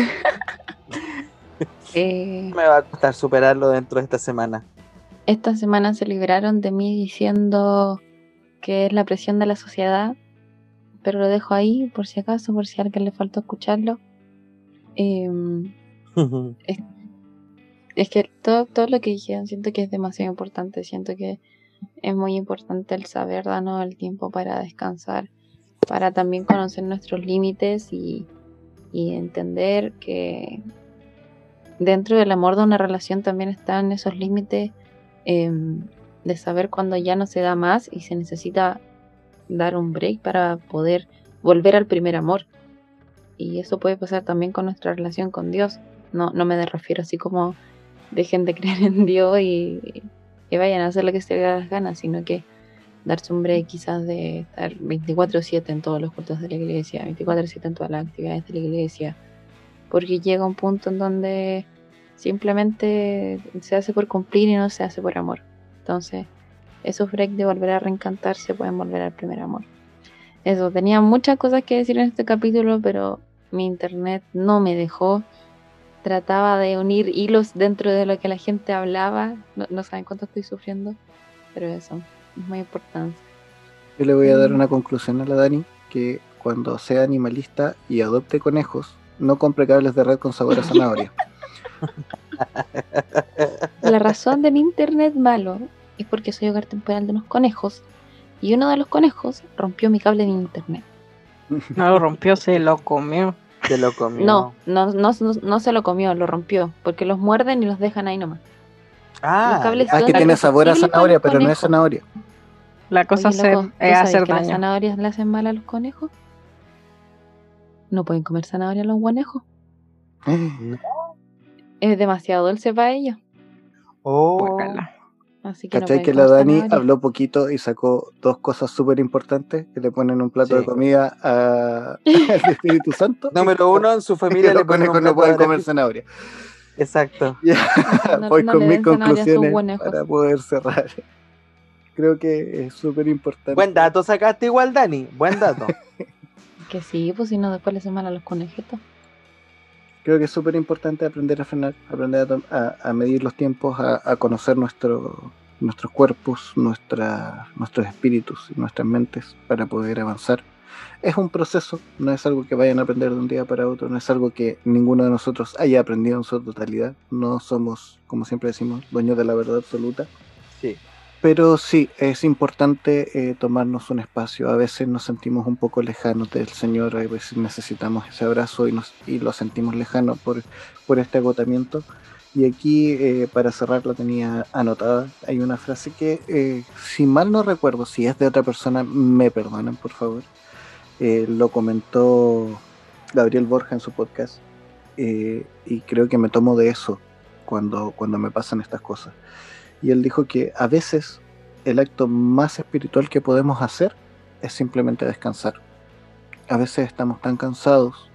Eh, Me va a costar superarlo dentro de esta semana. esta semana se libraron de mí diciendo que es la presión de la sociedad, pero lo dejo ahí por si acaso, por si a alguien le faltó escucharlo. Em, es que todo, todo lo que dijeron siento que es demasiado importante, siento que es muy importante el saber darnos el tiempo para descansar, para también conocer nuestros límites y, y entender que dentro del amor de una relación también están esos límites em, de saber cuando ya no se da más y se necesita dar un break para poder volver al primer amor. Y eso puede pasar también con nuestra relación con Dios. No, no me refiero así como dejen de creer en Dios y, y vayan a hacer lo que se les dé las ganas, sino que darse un break quizás de estar 24/7 en todos los cultos de la iglesia, 24/7 en todas las actividades de la iglesia, porque llega un punto en donde simplemente se hace por cumplir y no se hace por amor. Entonces, esos breaks de volver a reencantarse pueden volver al primer amor. Eso, tenía muchas cosas que decir en este capítulo, pero mi internet no me dejó. Trataba de unir hilos dentro de lo que la gente hablaba. No, no saben cuánto estoy sufriendo, pero eso es muy importante. yo le voy a dar Mm. una conclusión a la Dani, que cuando sea animalista y adopte conejos, no compre cables de red con sabor a zanahoria. La razón de mi internet malo es porque soy hogar temporal de unos conejos y uno de los conejos rompió mi cable de internet. No lo rompió, se lo comió. Se lo comió. No, no, no, no, no se lo comió, lo rompió, porque los muerden y los dejan ahí nomás. Ah, cables Ah, que tiene sabor a zanahoria, pero no es zanahoria. La cosa Oye, loco, ¿tú es hacer que las daño. zanahorias le hacen mal a los conejos? No pueden comer zanahoria los guanejos. Es demasiado dulce para ellos. oh. Así que ¿Cachai que la Dani habló poquito y sacó dos cosas súper importantes que le ponen un plato de comida a- al Espíritu Santo? Número uno, en su familia los le ponen un conejos no pueden de comer zanahoria. Exacto. Ya, No- voy no con mis conclusiones para poder cerrar. Creo que es súper importante. Buen dato sacaste igual, Dani. Buen dato. Que sí, pues si no después le hacen mal a los conejitos. Creo que es súper importante aprender a frenar, aprender a, a- a medir los tiempos, a, a conocer nuestro, nuestros cuerpos, nuestra, nuestros espíritus y nuestras mentes para poder avanzar. Es un proceso, no es algo que vayan a aprender de un día para otro, no es algo que ninguno de nosotros haya aprendido en su totalidad. No somos, como siempre decimos, dueños de la verdad absoluta. Sí. Pero sí, es importante eh, tomarnos un espacio. A veces nos sentimos un poco lejanos del Señor, a veces necesitamos ese abrazo y, nos, y lo sentimos lejano por, por este agotamiento. Y aquí, eh, para cerrar, la tenía anotada. Hay una frase que, eh, si mal no recuerdo, si es de otra persona, me perdonan, por favor. Eh, lo comentó Gabriel Borja en su podcast. eh, y creo que me tomo de eso cuando, cuando me pasan estas cosas. Y él dijo que a veces el acto más espiritual que podemos hacer es simplemente descansar. A veces estamos tan cansados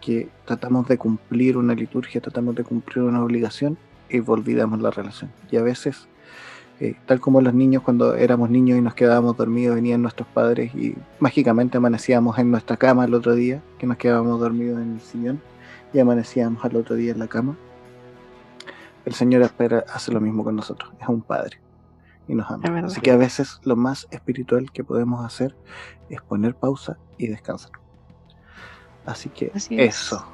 que tratamos de cumplir una liturgia, tratamos de cumplir una obligación y olvidamos la relación. Y a veces Eh, tal como los niños cuando éramos niños y nos quedábamos dormidos, venían nuestros padres y mágicamente amanecíamos en nuestra cama el otro día, que nos quedábamos dormidos en el sillón y amanecíamos al otro día en la cama. El Señor espera, hace lo mismo con nosotros, es un Padre y nos ama. Así que a veces lo más espiritual que podemos hacer es poner pausa y descansar. Así que Así es. eso.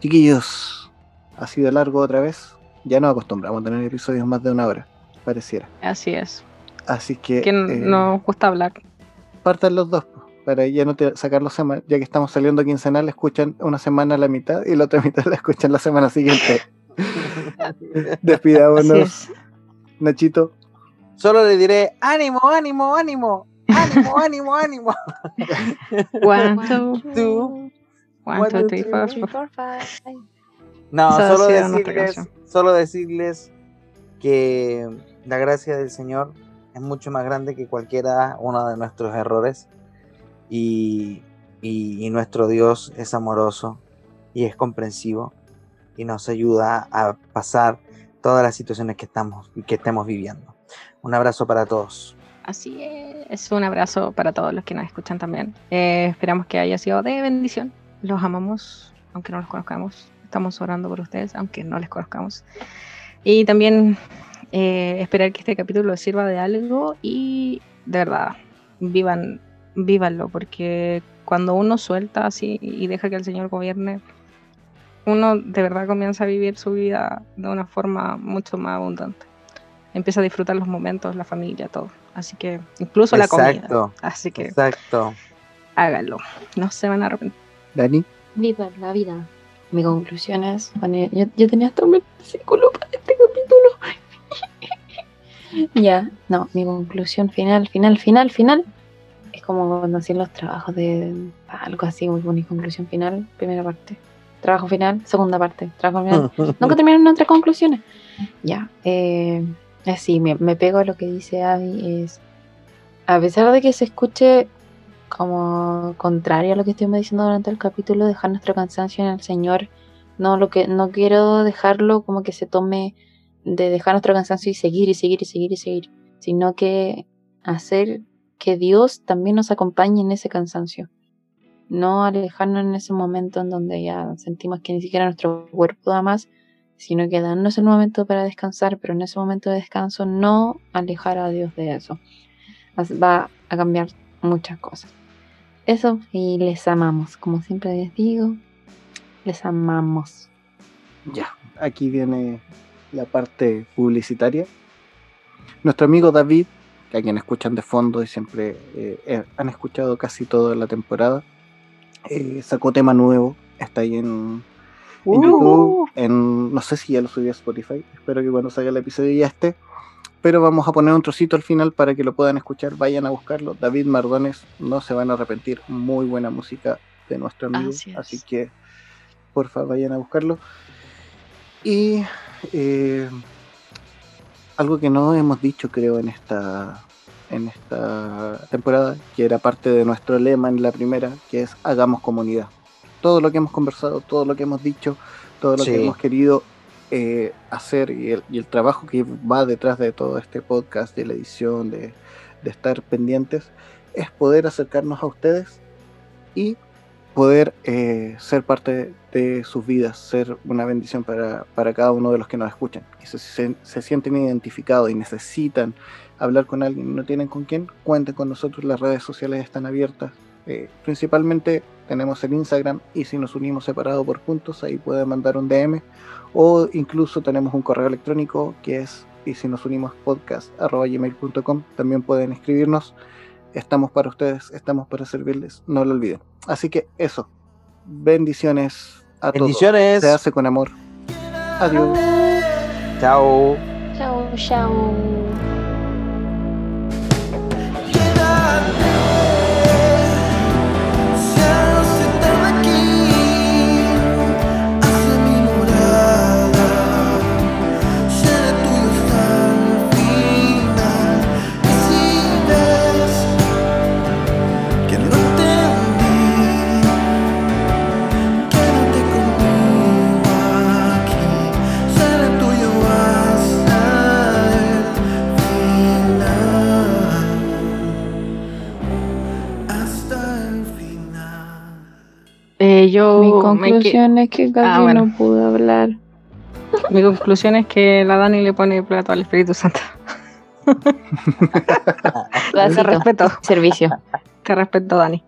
Chiquillos, ha sido largo otra vez. Ya nos acostumbramos a tener episodios más de una hora, pareciera. Así es. Así que Que eh, nos gusta hablar. partan los dos, para ya no te- sacar los semanas, ya que estamos saliendo quincenal, escuchan una semana la mitad y la otra mitad la escuchan la semana siguiente. Despidámonos, es. Nachito. Solo le diré, ánimo, ánimo, ánimo, ánimo, ánimo, ánimo. One, two, Two. one, One, two, three, four, Three, five. four, five. No, solo decirles, solo decirles que la gracia del Señor es mucho más grande que cualquiera uno de nuestros errores y, y- y nuestro Dios es amoroso y es comprensivo y nos ayuda a pasar todas las situaciones que estamos que estemos viviendo. Un abrazo para todos. Así es. Un abrazo para todos los que nos escuchan también. Eh, esperamos que haya sido de bendición. Los amamos, aunque no los conozcamos. Estamos orando por ustedes, aunque no les conozcamos. Y también eh, esperar que este capítulo les sirva de algo y de verdad, vivan, vívanlo, porque cuando uno suelta así y deja que el Señor gobierne, uno de verdad comienza a vivir su vida de una forma mucho más abundante. Empieza a disfrutar los momentos, la familia, todo. Así que, incluso la comida. Exacto, Así que exacto. háganlo. No se van a arrepentir. Dani, Viva la vida. Mi conclusión es, bueno, yo, yo tenía hasta un versículo para este capítulo. ya, no, mi conclusión final, final, final, final. Es como cuando hacían los trabajos de algo así, como mi conclusión final, primera parte. Trabajo final, segunda parte. Trabajo final. Nunca terminaron otras conclusiones. Ya, eh, así, me, me pego a lo que dice Abby, es, a pesar de que se escuche como contrario a lo que estuvimos diciendo durante el capítulo, dejar nuestro cansancio en el Señor, no, lo que, no quiero dejarlo como que se tome de dejar nuestro cansancio y seguir y seguir y seguir y seguir, sino que hacer que Dios también nos acompañe en ese cansancio. No alejarnos en ese momento en donde ya sentimos que ni siquiera nuestro cuerpo da más, sino que darnos el momento para descansar, pero en ese momento de descanso no alejar a Dios de eso. Va a cambiar muchas cosas. Eso, y les amamos, como siempre les digo, les amamos. ya, aquí viene la parte publicitaria. Nuestro amigo David, a quien escuchan de fondo y siempre eh, eh, han escuchado casi toda la temporada, eh, sacó tema nuevo, está ahí en, en YouTube, en, no sé si ya lo subió a Spotify, espero que cuando salga el episodio ya esté, pero vamos a poner un trocito al final para que lo puedan escuchar, vayan a buscarlo, David Mardones, no se van a arrepentir, muy buena música de nuestro amigo, Así así que porfa vayan a buscarlo. Y eh, algo que no hemos dicho creo en esta en esta temporada, que era parte de nuestro lema en la primera, que es hagamos comunidad. Todo lo que hemos conversado, todo lo que hemos dicho, todo lo que Sí. hemos querido eh, hacer y el, y el trabajo que va detrás de todo este podcast, de la edición, de, de estar pendientes, es poder acercarnos a ustedes y poder eh, ser parte de sus vidas, ser una bendición para, para cada uno de los que nos escuchan. Y si se, sienten identificados y necesitan hablar con alguien y no tienen con quién, cuenten con nosotros, las redes sociales están abiertas. Eh, principalmente tenemos el Instagram y si nos unimos separado por puntos, ahí pueden mandar un DM o incluso tenemos un correo electrónico que es y si nos unimos podcast arroba gmail.com también pueden escribirnos estamos para ustedes estamos para servirles no lo olviden así que eso bendiciones a Bendiciones. todos se hace con amor adiós Chao. Chao, chao. Yo Mi me conclusión es que casi Ah, bueno. no pude hablar. mi conclusión es que la Dani le pone plato al Espíritu Santo. Te respeto, Servicio. te respeto, Dani.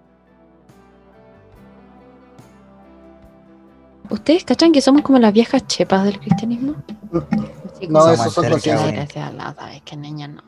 ¿Ustedes cachan que somos como las viejas chepas del cristianismo? No, esos son. Gracias a la sabes que niña no.